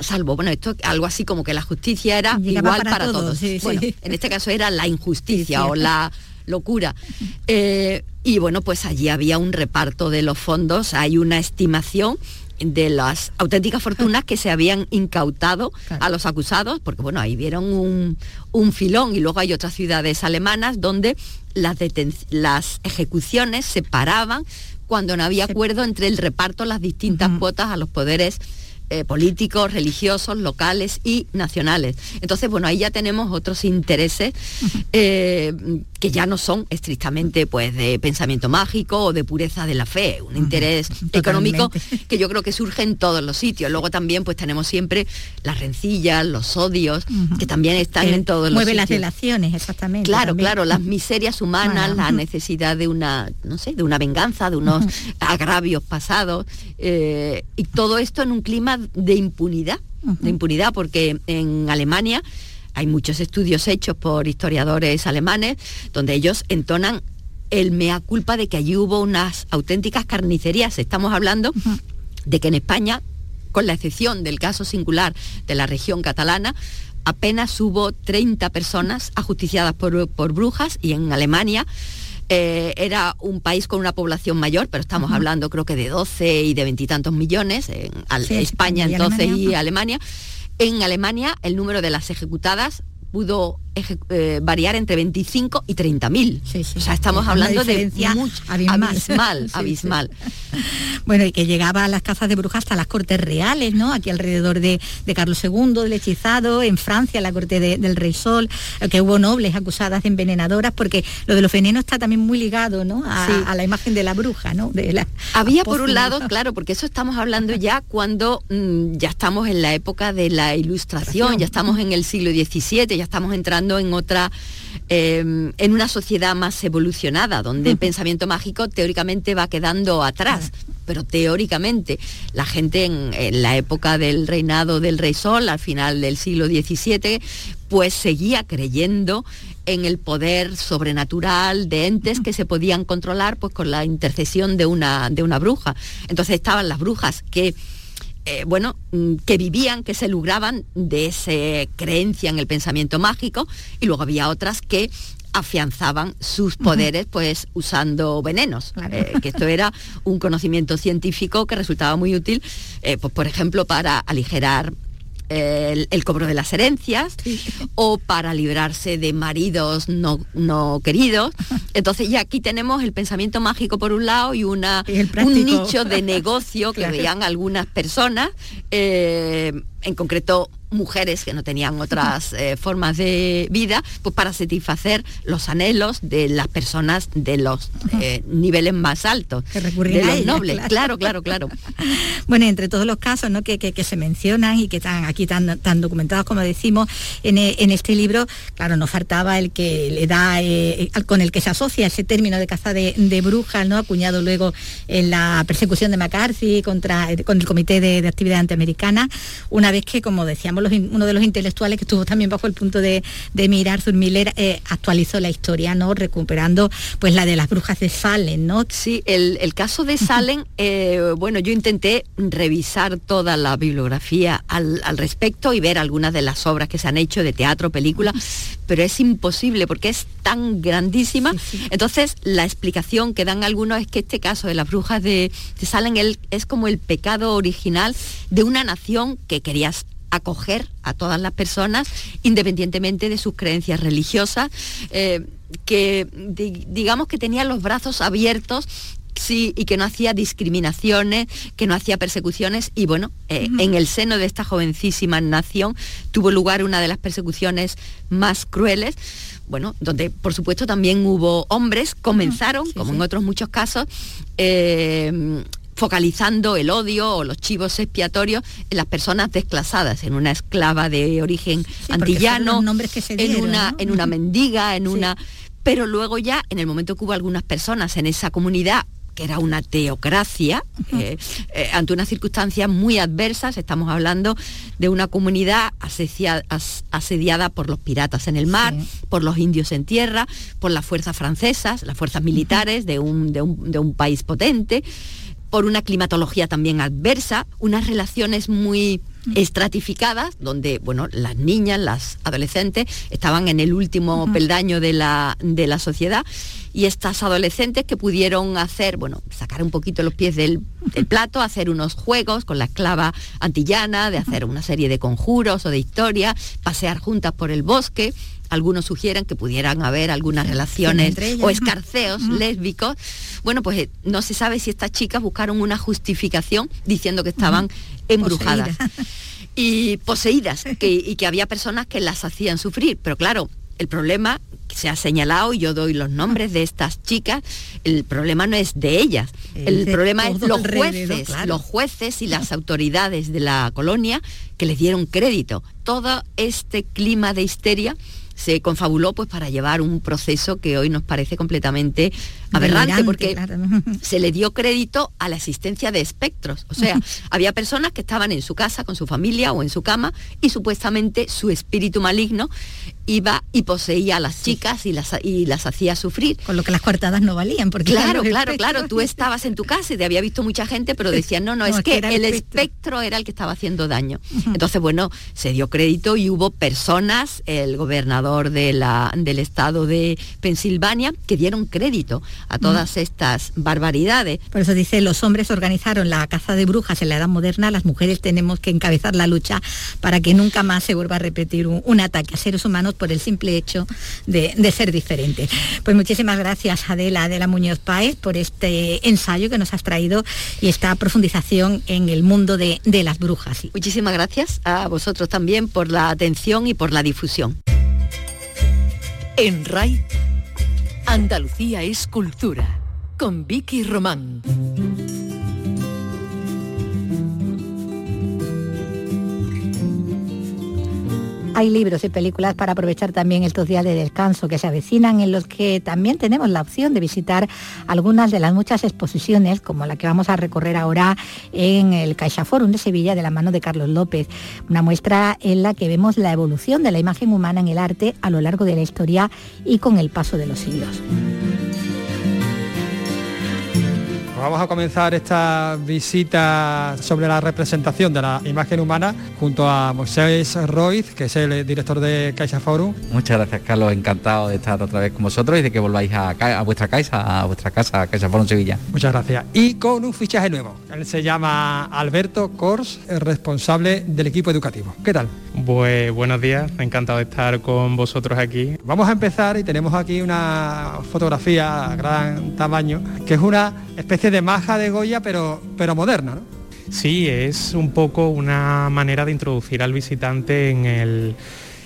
salvo, bueno, esto algo así como que la justicia era igual para, todos. bueno, en este caso era la injusticia o la locura. Eh, y bueno, pues allí había un reparto de los fondos, hay una estimación de las auténticas fortunas que se habían incautado a los acusados, porque bueno, ahí vieron un, un filón y luego hay otras ciudades alemanas donde las, las ejecuciones se paraban cuando no había acuerdo entre el reparto, las distintas cuotas a los poderes eh, políticos, religiosos, locales y nacionales. Entonces, bueno, ahí ya tenemos otros intereses eh, que ya no son estrictamente pues de pensamiento mágico o de pureza de la fe, un interés económico que yo creo que surge en todos los sitios. Luego también pues tenemos siempre las rencillas, los odios, que también están en todos los sitios. Mueve las relaciones, exactamente. Claro, claro, las miserias humanas, la necesidad de una, no sé, de una venganza, de unos agravios pasados, eh, y todo esto en un clima de impunidad, de impunidad, porque en Alemania hay muchos estudios hechos por historiadores alemanes donde ellos entonan el mea culpa de que allí hubo unas auténticas carnicerías. Estamos hablando de que en España, con la excepción del caso singular de la región catalana, apenas hubo 30 personas ajusticiadas por, por brujas y en Alemania eh, era un país con una población mayor, pero estamos hablando creo que de 12 y de veintitantos millones, en España entonces y Alemania. En Alemania el número de las ejecutadas pudo eh, variar entre 25 y 30 mil. o sea, estamos hablando de mucho, abismal, abismal. bueno, y que llegaba a las cazas de brujas hasta las cortes reales, ¿no? Aquí alrededor de, Carlos II, del hechizado, en Francia, la corte del Rey Sol, que hubo nobles acusadas de envenenadoras, porque lo de los venenos está también muy ligado, ¿no? A, la imagen de la bruja, ¿no? De la, Había por un lado, claro, porque eso estamos hablando ya cuando mm, ya estamos en la época de la ilustración, ya estamos en el siglo XVII, ya estamos entrando en otra, em, en una sociedad más evolucionada, donde el pensamiento mágico teóricamente va quedando atrás. Pero teóricamente, la gente en, la época del reinado del rey Sol, al final del siglo XVII, pues seguía creyendo en el poder sobrenatural de entes que se podían controlar pues con la intercesión de una, de una bruja. Entonces estaban las brujas que eh, bueno, mm, que vivían, que se lugraban de esa creencia en el pensamiento mágico y luego había otras que afianzaban sus poderes pues usando venenos. Eh, que esto era un conocimiento científico que resultaba muy útil eh, pues, por ejemplo para aligerar el, cobro de las herencias o para librarse de maridos no, no queridos. Entonces ya aquí tenemos el pensamiento mágico por un lado y una, un nicho de negocio que veían algunas personas, eh, en concreto mujeres que no tenían otras eh, formas de vida, pues para satisfacer los anhelos de las personas de los eh, niveles más altos, que de los nobles. Claro. claro, claro, bueno, entre todos los casos ¿no? que, se mencionan y que están aquí tan, tan documentados como decimos en, e, este libro, claro, nos faltaba el que le da, eh, con el que se asocia ese término de caza de, brujas, ¿no? acuñado luego en la persecución de McCarthy contra con el Comité de, de Actividad Antiamericana, una vez que, como decíamos, digamos, uno de los intelectuales que estuvo también bajo el punto de, mirar, Zurmiller eh, actualizó la historia, ¿no? Recuperando pues la de las brujas de Salem, ¿no? Sí, el, caso de Salem, eh, bueno, yo intenté revisar toda la bibliografía al, respecto y ver algunas de las obras que se han hecho de teatro, película, pero es imposible porque es tan grandísima. Entonces, la explicación que dan algunos es que este caso de las brujas de, de Salem es como el pecado original de una nación que querías acoger a todas las personas independientemente de sus creencias religiosas, eh, que digamos que tenía los brazos abiertos sí, y que no hacía discriminaciones, que no hacía persecuciones y bueno, eh, en el seno de esta jovencísima nación tuvo lugar una de las persecuciones más crueles bueno, donde por supuesto también hubo hombres, comenzaron, como en otros muchos casos, eh, focalizando el odio o los chivos expiatorios en las personas desclasadas, en una esclava de origen antillano, en, una, en una mendiga, en una... Pero luego ya, en el momento que hubo algunas personas en esa comunidad que era una teocracia, eh, eh, ante unas circunstancias muy adversas, estamos hablando de una comunidad asediada, por los piratas en el mar, por los indios en tierra, por las fuerzas francesas, las fuerzas militares de un, de un país potente por una climatología también adversa, unas relaciones muy estratificadas, donde bueno, las niñas, las adolescentes estaban en el último peldaño de la, de la sociedad y estas adolescentes que pudieron hacer, bueno, sacar un poquito los pies del, del, plato, hacer unos juegos con la esclava antillana, de hacer una serie de conjuros o de historias, pasear juntas por el bosque, algunos sugieren que pudieran haber algunas relaciones o escarceos lésbicos. Bueno, pues eh, no se sabe si estas chicas buscaron una justificación diciendo que estaban embrujadas. Y poseídas, y que había personas que las hacían sufrir. Pero claro, el problema que se ha señalado, y yo doy los nombres de estas chicas, el problema no es de ellas, el, problema es los jueces, los jueces y las autoridades de la colonia que les dieron crédito. Todo este clima de histeria se confabuló pues para llevar un proceso que hoy nos parece completamente aberrante porque se le dio crédito a la existencia de espectros. O sea, había personas que estaban en su casa con su familia o en su cama y supuestamente su espíritu maligno iba y poseía a las chicas y las, y las hacía sufrir. Con lo que las cortadas no valían. Porque claro, claro, claro. Tú estabas en tu casa y te había visto mucha gente, pero decían, no, no, es que, el espectro. era el que estaba haciendo daño. Entonces, bueno, se dio crédito y hubo personas, el gobernador de la, del estado de Pensilvania, que dieron crédito a todas estas barbaridades. Por eso dice, los hombres organizaron la caza de brujas en la edad moderna, las mujeres tenemos que encabezar la lucha para que nunca más se vuelva a repetir un ataque a seres humanos por el simple hecho de, ser diferente. Pues muchísimas gracias Adela, Adela Muñoz Páez, por este ensayo que nos has traído y esta profundización en el mundo de, de las brujas. Muchísimas gracias a vosotros también por la atención y por la difusión. En RAI, Andalucía es cultura, con Vicky Román. Hay libros y películas para aprovechar también estos días de descanso que se avecinan, en los que también tenemos la opción de visitar algunas de las muchas exposiciones, como la que vamos a recorrer ahora en el CaixaForum de Sevilla, de la mano de Carlos López. Una muestra en la que vemos la evolución de la imagen humana en el arte a lo largo de la historia y con el paso de los siglos. Vamos a comenzar esta visita sobre la representación de la imagen humana junto a Moisés Roiz, que es el director de Caixa Forum. Muchas gracias, Carlos. Encantado de estar otra vez con vosotros y de que volváis a, vuestra casa, a vuestra casa, Caixa Forum Sevilla. Muchas gracias. Y con un fichaje nuevo. Él se llama Alberto Kors, responsable del equipo educativo. ¿Qué tal? Pues buenos días, encantado de estar con vosotros aquí. Vamos a empezar y tenemos aquí una fotografía a gran tamaño, que es una especie de maja de Goya, pero, pero moderna, ¿no? Sí, es un poco una manera de introducir al visitante en el,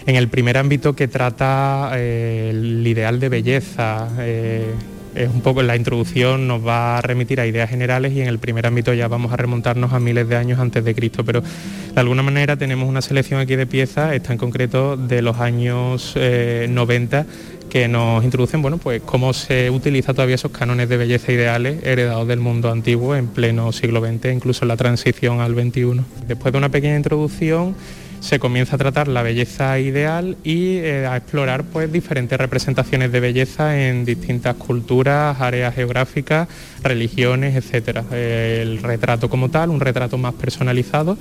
en el primer ámbito que trata eh, el ideal de belleza. Eh, es un poco la introducción nos va a remitir a ideas generales y en el primer ámbito ya vamos a remontarnos a miles de años antes de Cristo, pero de alguna manera tenemos una selección aquí de piezas, está en concreto de los años 90 eh, que nos introducen, bueno, pues cómo se utiliza todavía esos cánones de belleza ideales heredados del mundo antiguo en pleno siglo XX, incluso en la transición al XXI. Después de una pequeña introducción, se comienza a tratar la belleza ideal y eh, a explorar pues diferentes representaciones de belleza en distintas culturas, áreas geográficas, religiones, etcétera. el retrato como tal, un retrato más personalizado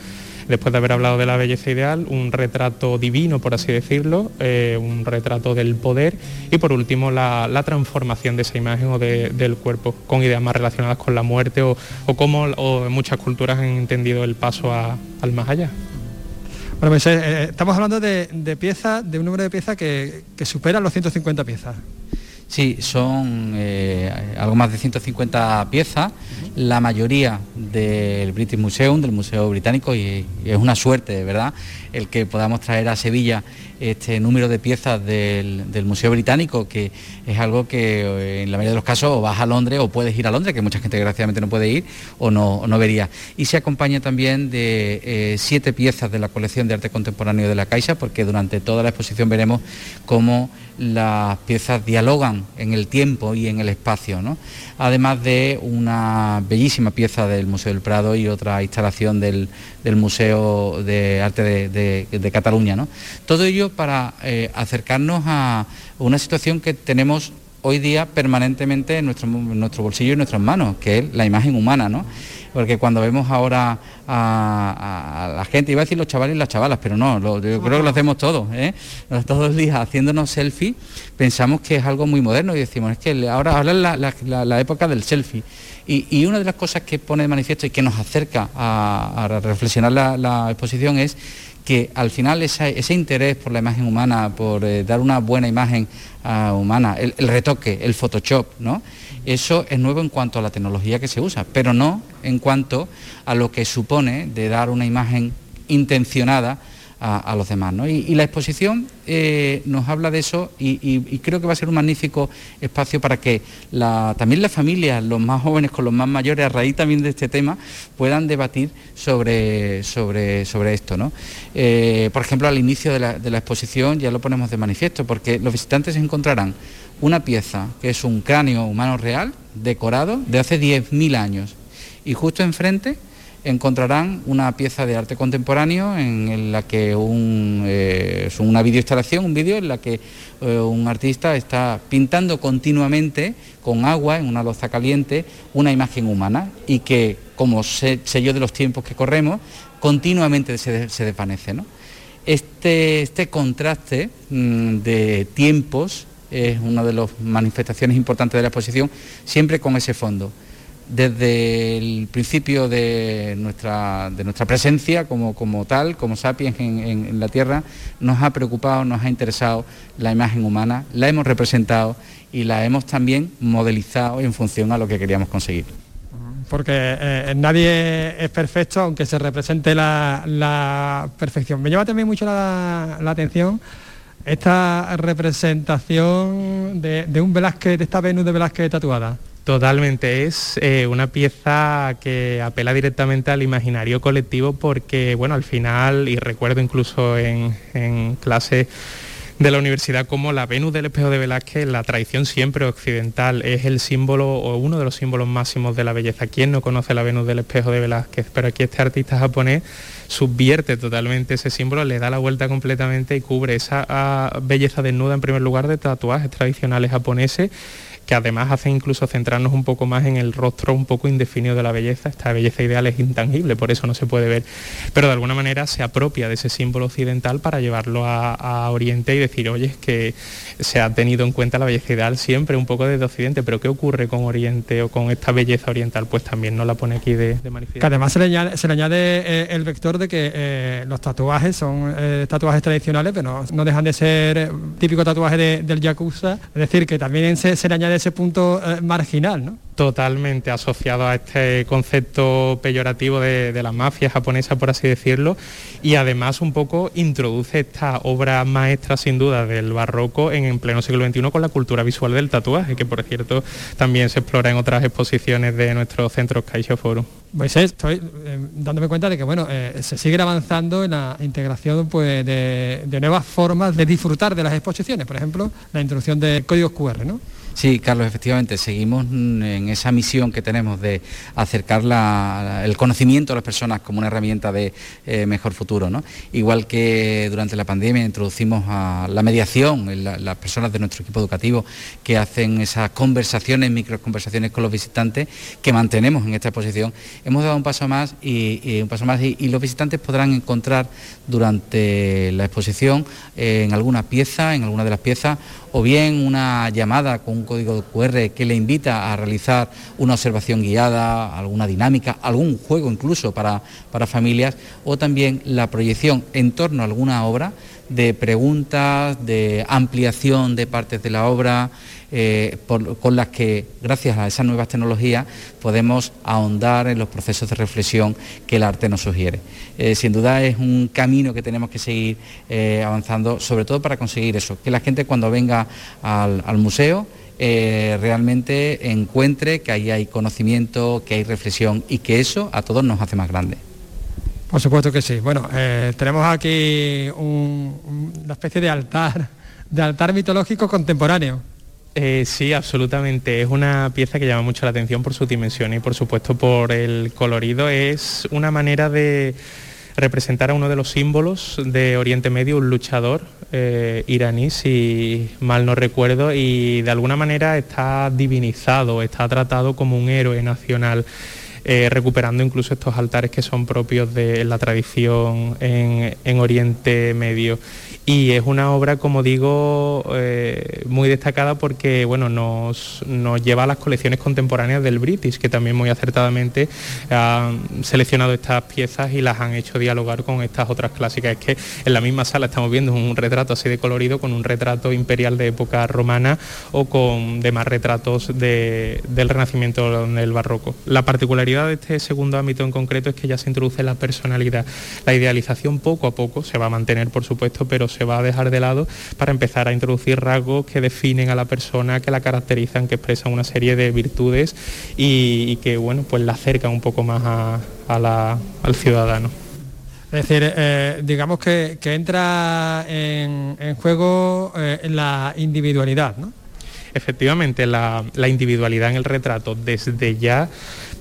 después de haber hablado de la belleza ideal, un retrato divino, por así decirlo, eh, un retrato del poder y por último la, transformación de esa imagen o del cuerpo con ideas más relacionadas con la muerte o, cómo muchas culturas han entendido el paso al más allá. Bueno, pues, estamos hablando de, piezas, de un número de piezas que, que supera los 150 piezas. Sí, son eh, algo más de 150 piezas, la mayoría del British Museum, del Museo Británico, y, es una suerte, ¿verdad?, el que podamos traer a Sevilla este número de piezas del, Museo Británico, que es algo que eh, en la mayoría de los casos vas a Londres o puedes ir a Londres, que mucha gente desgraciadamente no puede ir o no, no vería. Y se acompaña también de eh, siete piezas de la colección de arte contemporáneo de la Caixa, porque durante toda la exposición veremos cómo las piezas dialogan en el tiempo y en el espacio, ¿no? además de una bellísima pieza del Museo del Prado y otra instalación del, Museo de Arte de, Cataluña. ¿no? Todo ello para eh, acercarnos a una situación que tenemos hoy día permanentemente en nuestro, nuestro bolsillo y en nuestras manos, que es la imagen humana. ¿no? Porque cuando vemos ahora a, la gente, iba a decir los chavales y las chavalas, pero no, yo creo que lo hacemos todos, ¿eh? todos los días haciéndonos selfie, pensamos que es algo muy moderno y decimos, es que ahora, ahora es la, época del selfie. Y, una de las cosas que pone de manifiesto y que nos acerca a, reflexionar la, exposición es que al final ese interés por la imagen humana, por eh, dar una buena imagen ah, humana, el, el, retoque, el Photoshop, ¿no? Eso es nuevo en cuanto a la tecnología que se usa, pero no en cuanto a lo que supone de dar una imagen intencionada a, los demás. Y, la exposición eh, nos habla de eso y, creo que va a ser un magnífico espacio para que también las familias, los más jóvenes con los más mayores, a raíz también de este tema, puedan debatir sobre, sobre, sobre esto. Eh, por ejemplo, al inicio de la, de la exposición ya lo ponemos de manifiesto, porque los visitantes encontrarán una pieza que es un cráneo humano real, decorado, de hace 10.000 años. Y justo enfrente encontrarán una pieza de arte contemporáneo en la que un, eh, es una videoinstalación, un vídeo en la que eh, un artista está pintando continuamente con agua en una loza caliente una imagen humana y que, como sello de los tiempos que corremos, continuamente se, desvanece. Este, este, contraste mm, de tiempos es una de las manifestaciones importantes de la exposición, siempre con ese fondo. Desde el principio de nuestra, de nuestra presencia como, como tal, como sapiens en, la Tierra, nos ha preocupado, nos ha interesado la imagen humana, la hemos representado y la hemos también modelizado en función a lo que queríamos conseguir porque eh, nadie es perfecto aunque se represente la, perfección. Me llama también mucho la, la atención esta representación de, un Velázquez, de esta Venus de Velázquez tatuada. Totalmente, es eh, una pieza que apela directamente al imaginario colectivo porque, bueno, al final, y recuerdo incluso en, en clase de la universidad como la Venus del espejo de Velázquez, la tradición siempre occidental, es el símbolo o uno de los símbolos máximos de la belleza. ¿Quién no conoce la Venus del espejo de Velázquez? Pero aquí este artista japonés subvierte totalmente ese símbolo, le da la vuelta completamente y cubre esa ah, belleza desnuda en primer lugar de tatuajes tradicionales japoneses que además hace incluso centrarnos un poco más en el rostro un poco indefinido de la belleza. Esta belleza ideal es intangible, por eso no se puede ver, pero de alguna manera se apropia de ese símbolo occidental para llevarlo a, Oriente y decir, oye, es que se ha tenido en cuenta la belleza ideal siempre un poco desde Occidente, pero ¿qué ocurre con Oriente o con esta belleza oriental? Pues también no la pone aquí de, manifiesto. Que además se le añade, eh, el vector de que eh, los tatuajes son eh, tatuajes tradicionales, pero no, dejan de ser típico tatuaje del Yakuza, es decir, que también se, se le añade ese punto eh, marginal, ¿no? Totalmente asociado a este concepto peyorativo de, la mafia japonesa, por así decirlo, y además un poco introduce esta obra maestra sin duda del barroco en, pleno siglo XXI con la cultura visual del tatuaje, que por cierto también se explora en otras exposiciones de nuestro centro Caixa Forum. Pues estoy eh, dándome cuenta de que bueno, eh, se sigue avanzando en la integración pues, de, de nuevas formas de disfrutar de las exposiciones, por ejemplo, la introducción de códigos QR, ¿no? Sí, Carlos, efectivamente, seguimos en esa misión que tenemos de acercar el conocimiento a las personas como una herramienta de eh, mejor futuro. Igual que durante la pandemia introducimos a la mediación las personas de nuestro equipo educativo que hacen esas conversaciones, microconversaciones con los visitantes que mantenemos en esta exposición, hemos dado un paso más y, un paso más y, los visitantes podrán encontrar durante la exposición eh, en alguna pieza, en alguna de las piezas, o bien una llamada con un código QR que le invita a realizar una observación guiada, alguna dinámica, algún juego incluso para, para familias, o también la proyección en torno a alguna obra de preguntas, de ampliación de partes de la obra, eh, con las que, gracias a esas nuevas tecnologías, podemos ahondar en los procesos de reflexión que el arte nos sugiere. Eh, sin duda es un camino que tenemos que seguir eh, avanzando, sobre todo para conseguir eso, que la gente cuando venga al, museo realmente encuentre que ahí hay conocimiento, que hay reflexión y que eso a todos nos hace más grandes. Por supuesto que sí. Bueno, tenemos aquí una especie de altar, de altar mitológico contemporáneo. Eh, sí, absolutamente. Es una pieza que llama mucho la atención por su dimensión y por supuesto por el colorido. Es una manera de representar a uno de los símbolos de Oriente Medio, un luchador eh, iraní, si mal no recuerdo, y de alguna manera está divinizado, está tratado como un héroe nacional. Eh, recuperando incluso estos altares que son propios de la tradición en Oriente Medio y es una obra, como digo, eh, muy destacada porque bueno, nos, lleva a las colecciones contemporáneas del British, que también muy acertadamente han seleccionado estas piezas y las han hecho dialogar con estas otras clásicas. Es que en la misma sala estamos viendo un retrato así de colorido con un retrato imperial de época romana o con demás retratos del Renacimiento del Barroco. La particularidad de este segundo ámbito en concreto es que ya se introduce la personalidad. La idealización poco a poco se va a mantener, por supuesto, pero se va a dejar de lado para empezar a introducir rasgos que definen a la persona, que la caracterizan, que expresan una serie de virtudes y, que bueno, pues la acercan un poco más al ciudadano. Es decir, eh, digamos que, entra en, juego eh, la individualidad, ¿no? Efectivamente, la, individualidad en el retrato desde ya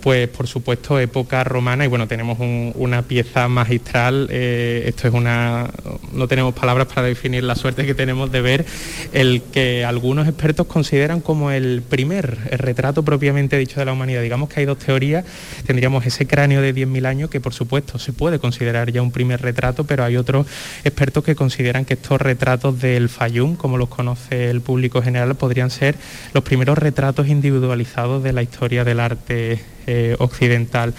pues por supuesto época romana y bueno, tenemos una pieza magistral, eh, esto es una, no tenemos palabras para definir la suerte que tenemos de ver el que algunos expertos consideran como el primer retrato propiamente dicho de la humanidad. Digamos que hay dos teorías, tendríamos ese cráneo de 10.000 años que por supuesto se puede considerar ya un primer retrato, pero hay otros expertos que consideran que estos retratos del Fayum, como los conoce el público general, podrían ser los primeros retratos individualizados de la historia del arte eh, occidental.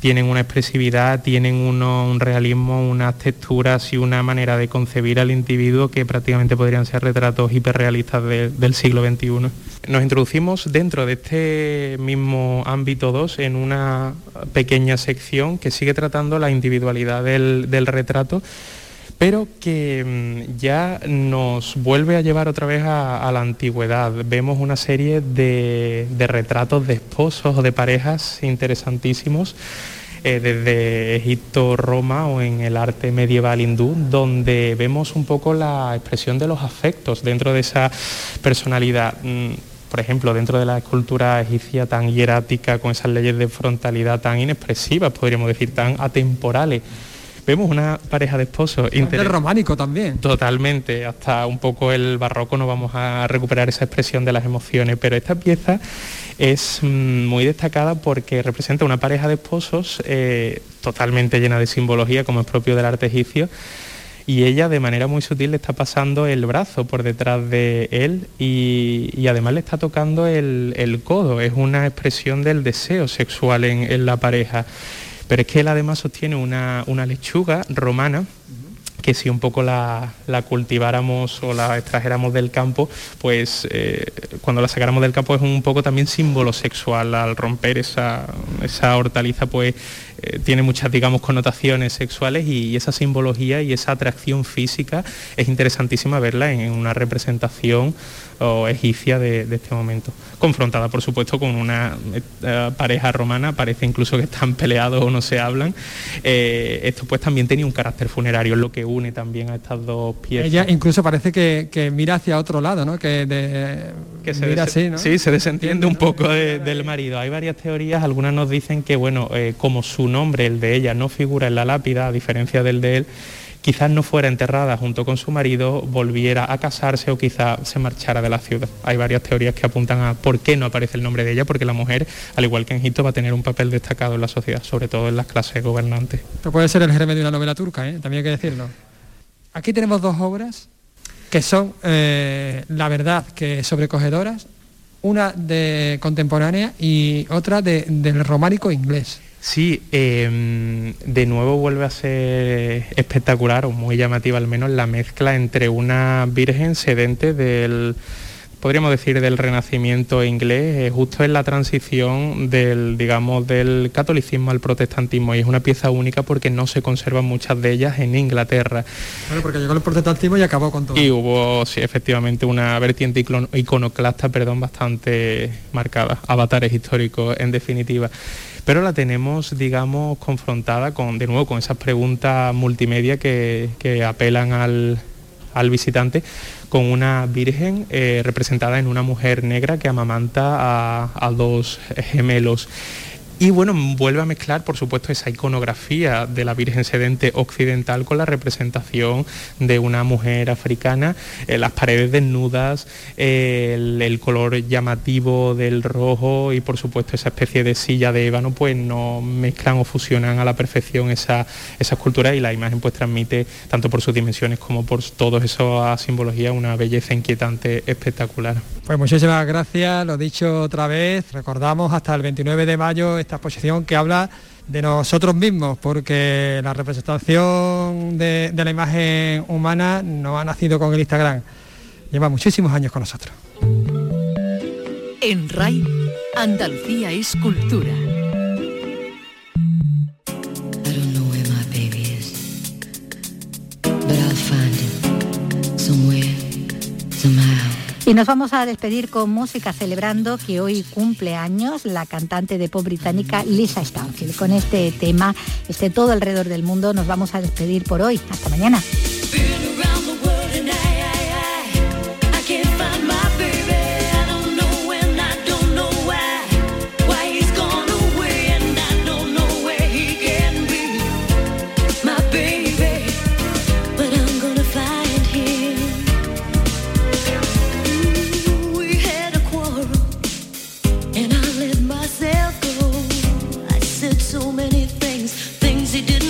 Tienen una expresividad, tienen un realismo, unas texturas y una manera de concebir al individuo que prácticamente podrían ser retratos hiperrealistas del siglo XXI. Nos introducimos dentro de este mismo ámbito 2 en una pequeña sección que sigue tratando la individualidad del retrato pero que mm, ya nos vuelve a llevar otra vez a, la antigüedad. Vemos una serie de, retratos de esposos o de parejas interesantísimos. Eh, desde Egipto, Roma o en el arte medieval hindú, donde vemos un poco la expresión de los afectos dentro de esa personalidad. Mm, por ejemplo, dentro de la escultura egipcia tan hierática, con esas leyes de frontalidad tan inexpresivas, podríamos decir, tan atemporales vemos una pareja de esposos. El románico también. Totalmente, hasta un poco el barroco no vamos a recuperar esa expresión de las emociones, pero esta pieza es mm, muy destacada porque representa una pareja de esposos eh, totalmente llena de simbología, como es propio del arte egipcio, y ella de manera muy sutil le está pasando el brazo por detrás de él y, además le está tocando el, codo. Es una expresión del deseo sexual en la pareja. Pero es que él además sostiene una, lechuga romana que si un poco la, cultiváramos o la extrajéramos del campo, pues eh, cuando la sacáramos del campo es un poco también símbolo sexual. Al romper esa, esa hortaliza, pues eh, tiene muchas, digamos, connotaciones sexuales y, esa simbología y esa atracción física es interesantísima verla en, una representación egipcia de, este momento. Confrontada, por supuesto, con una eh, pareja romana, parece incluso que están peleados o no se hablan. Eh, esto pues también tenía un carácter funerario, es lo que une también a estas dos piezas. Ella incluso parece que, mira hacia otro lado, ¿no? Que que se, sí, se desentiende un poco del marido. Hay varias teorías, algunas nos dicen que, bueno, eh, como su nombre, el de ella, no figura en la lápida, a diferencia del de él, quizás no fuera enterrada junto con su marido, volviera a casarse o quizás se marchara de la ciudad. Hay varias teorías que apuntan a por qué no aparece el nombre de ella, porque la mujer, al igual que en Egipto, va a tener un papel destacado en la sociedad, sobre todo en las clases gobernantes. Puede ser el germen de una novela turca, ¿eh? también hay que decirlo. Aquí tenemos dos obras que son, eh, la verdad, que sobrecogedoras, una de contemporánea y otra del románico inglés. Sí, em, de nuevo vuelve a ser espectacular o muy llamativa al menos la mezcla entre una virgen sedente del podríamos decir, del renacimiento inglés, eh, justo en la transición del, digamos, del catolicismo al protestantismo y es una pieza única porque no se conservan muchas de ellas en Inglaterra. Bueno, porque llegó el protestantismo y acabó con todo. Y hubo, sí, efectivamente, una vertiente iconoclasta, perdón, bastante marcada, avatares históricos en definitiva pero la tenemos, digamos, confrontada con, de nuevo, con esas preguntas multimedia que, apelan al, al visitante con una virgen eh, representada en una mujer negra que amamanta a dos gemelos. Y bueno, vuelve a mezclar, por supuesto, esa iconografía de la Virgen Sedente occidental con la representación de una mujer africana, eh, las paredes desnudas, el, color llamativo del rojo y por supuesto esa especie de silla de ébano, pues no mezclan o fusionan a la perfección esa, esa escultura y la imagen pues transmite, tanto por sus dimensiones como por toda esa simbología, una belleza inquietante espectacular. Pues muchísimas gracias, lo dicho otra vez, recordamos hasta el 29 de mayo esta exposición que habla de nosotros mismos, porque la representación de, la imagen humana no ha nacido con el Instagram, lleva muchísimos años con nosotros. En RAI, Andalucía es cultura. Y nos vamos a despedir con música celebrando que hoy cumple años la cantante de pop británica Lisa Stanfield. Con este tema, este todo alrededor del mundo, nos vamos a despedir por hoy. Hasta mañana. many things, things he didn't.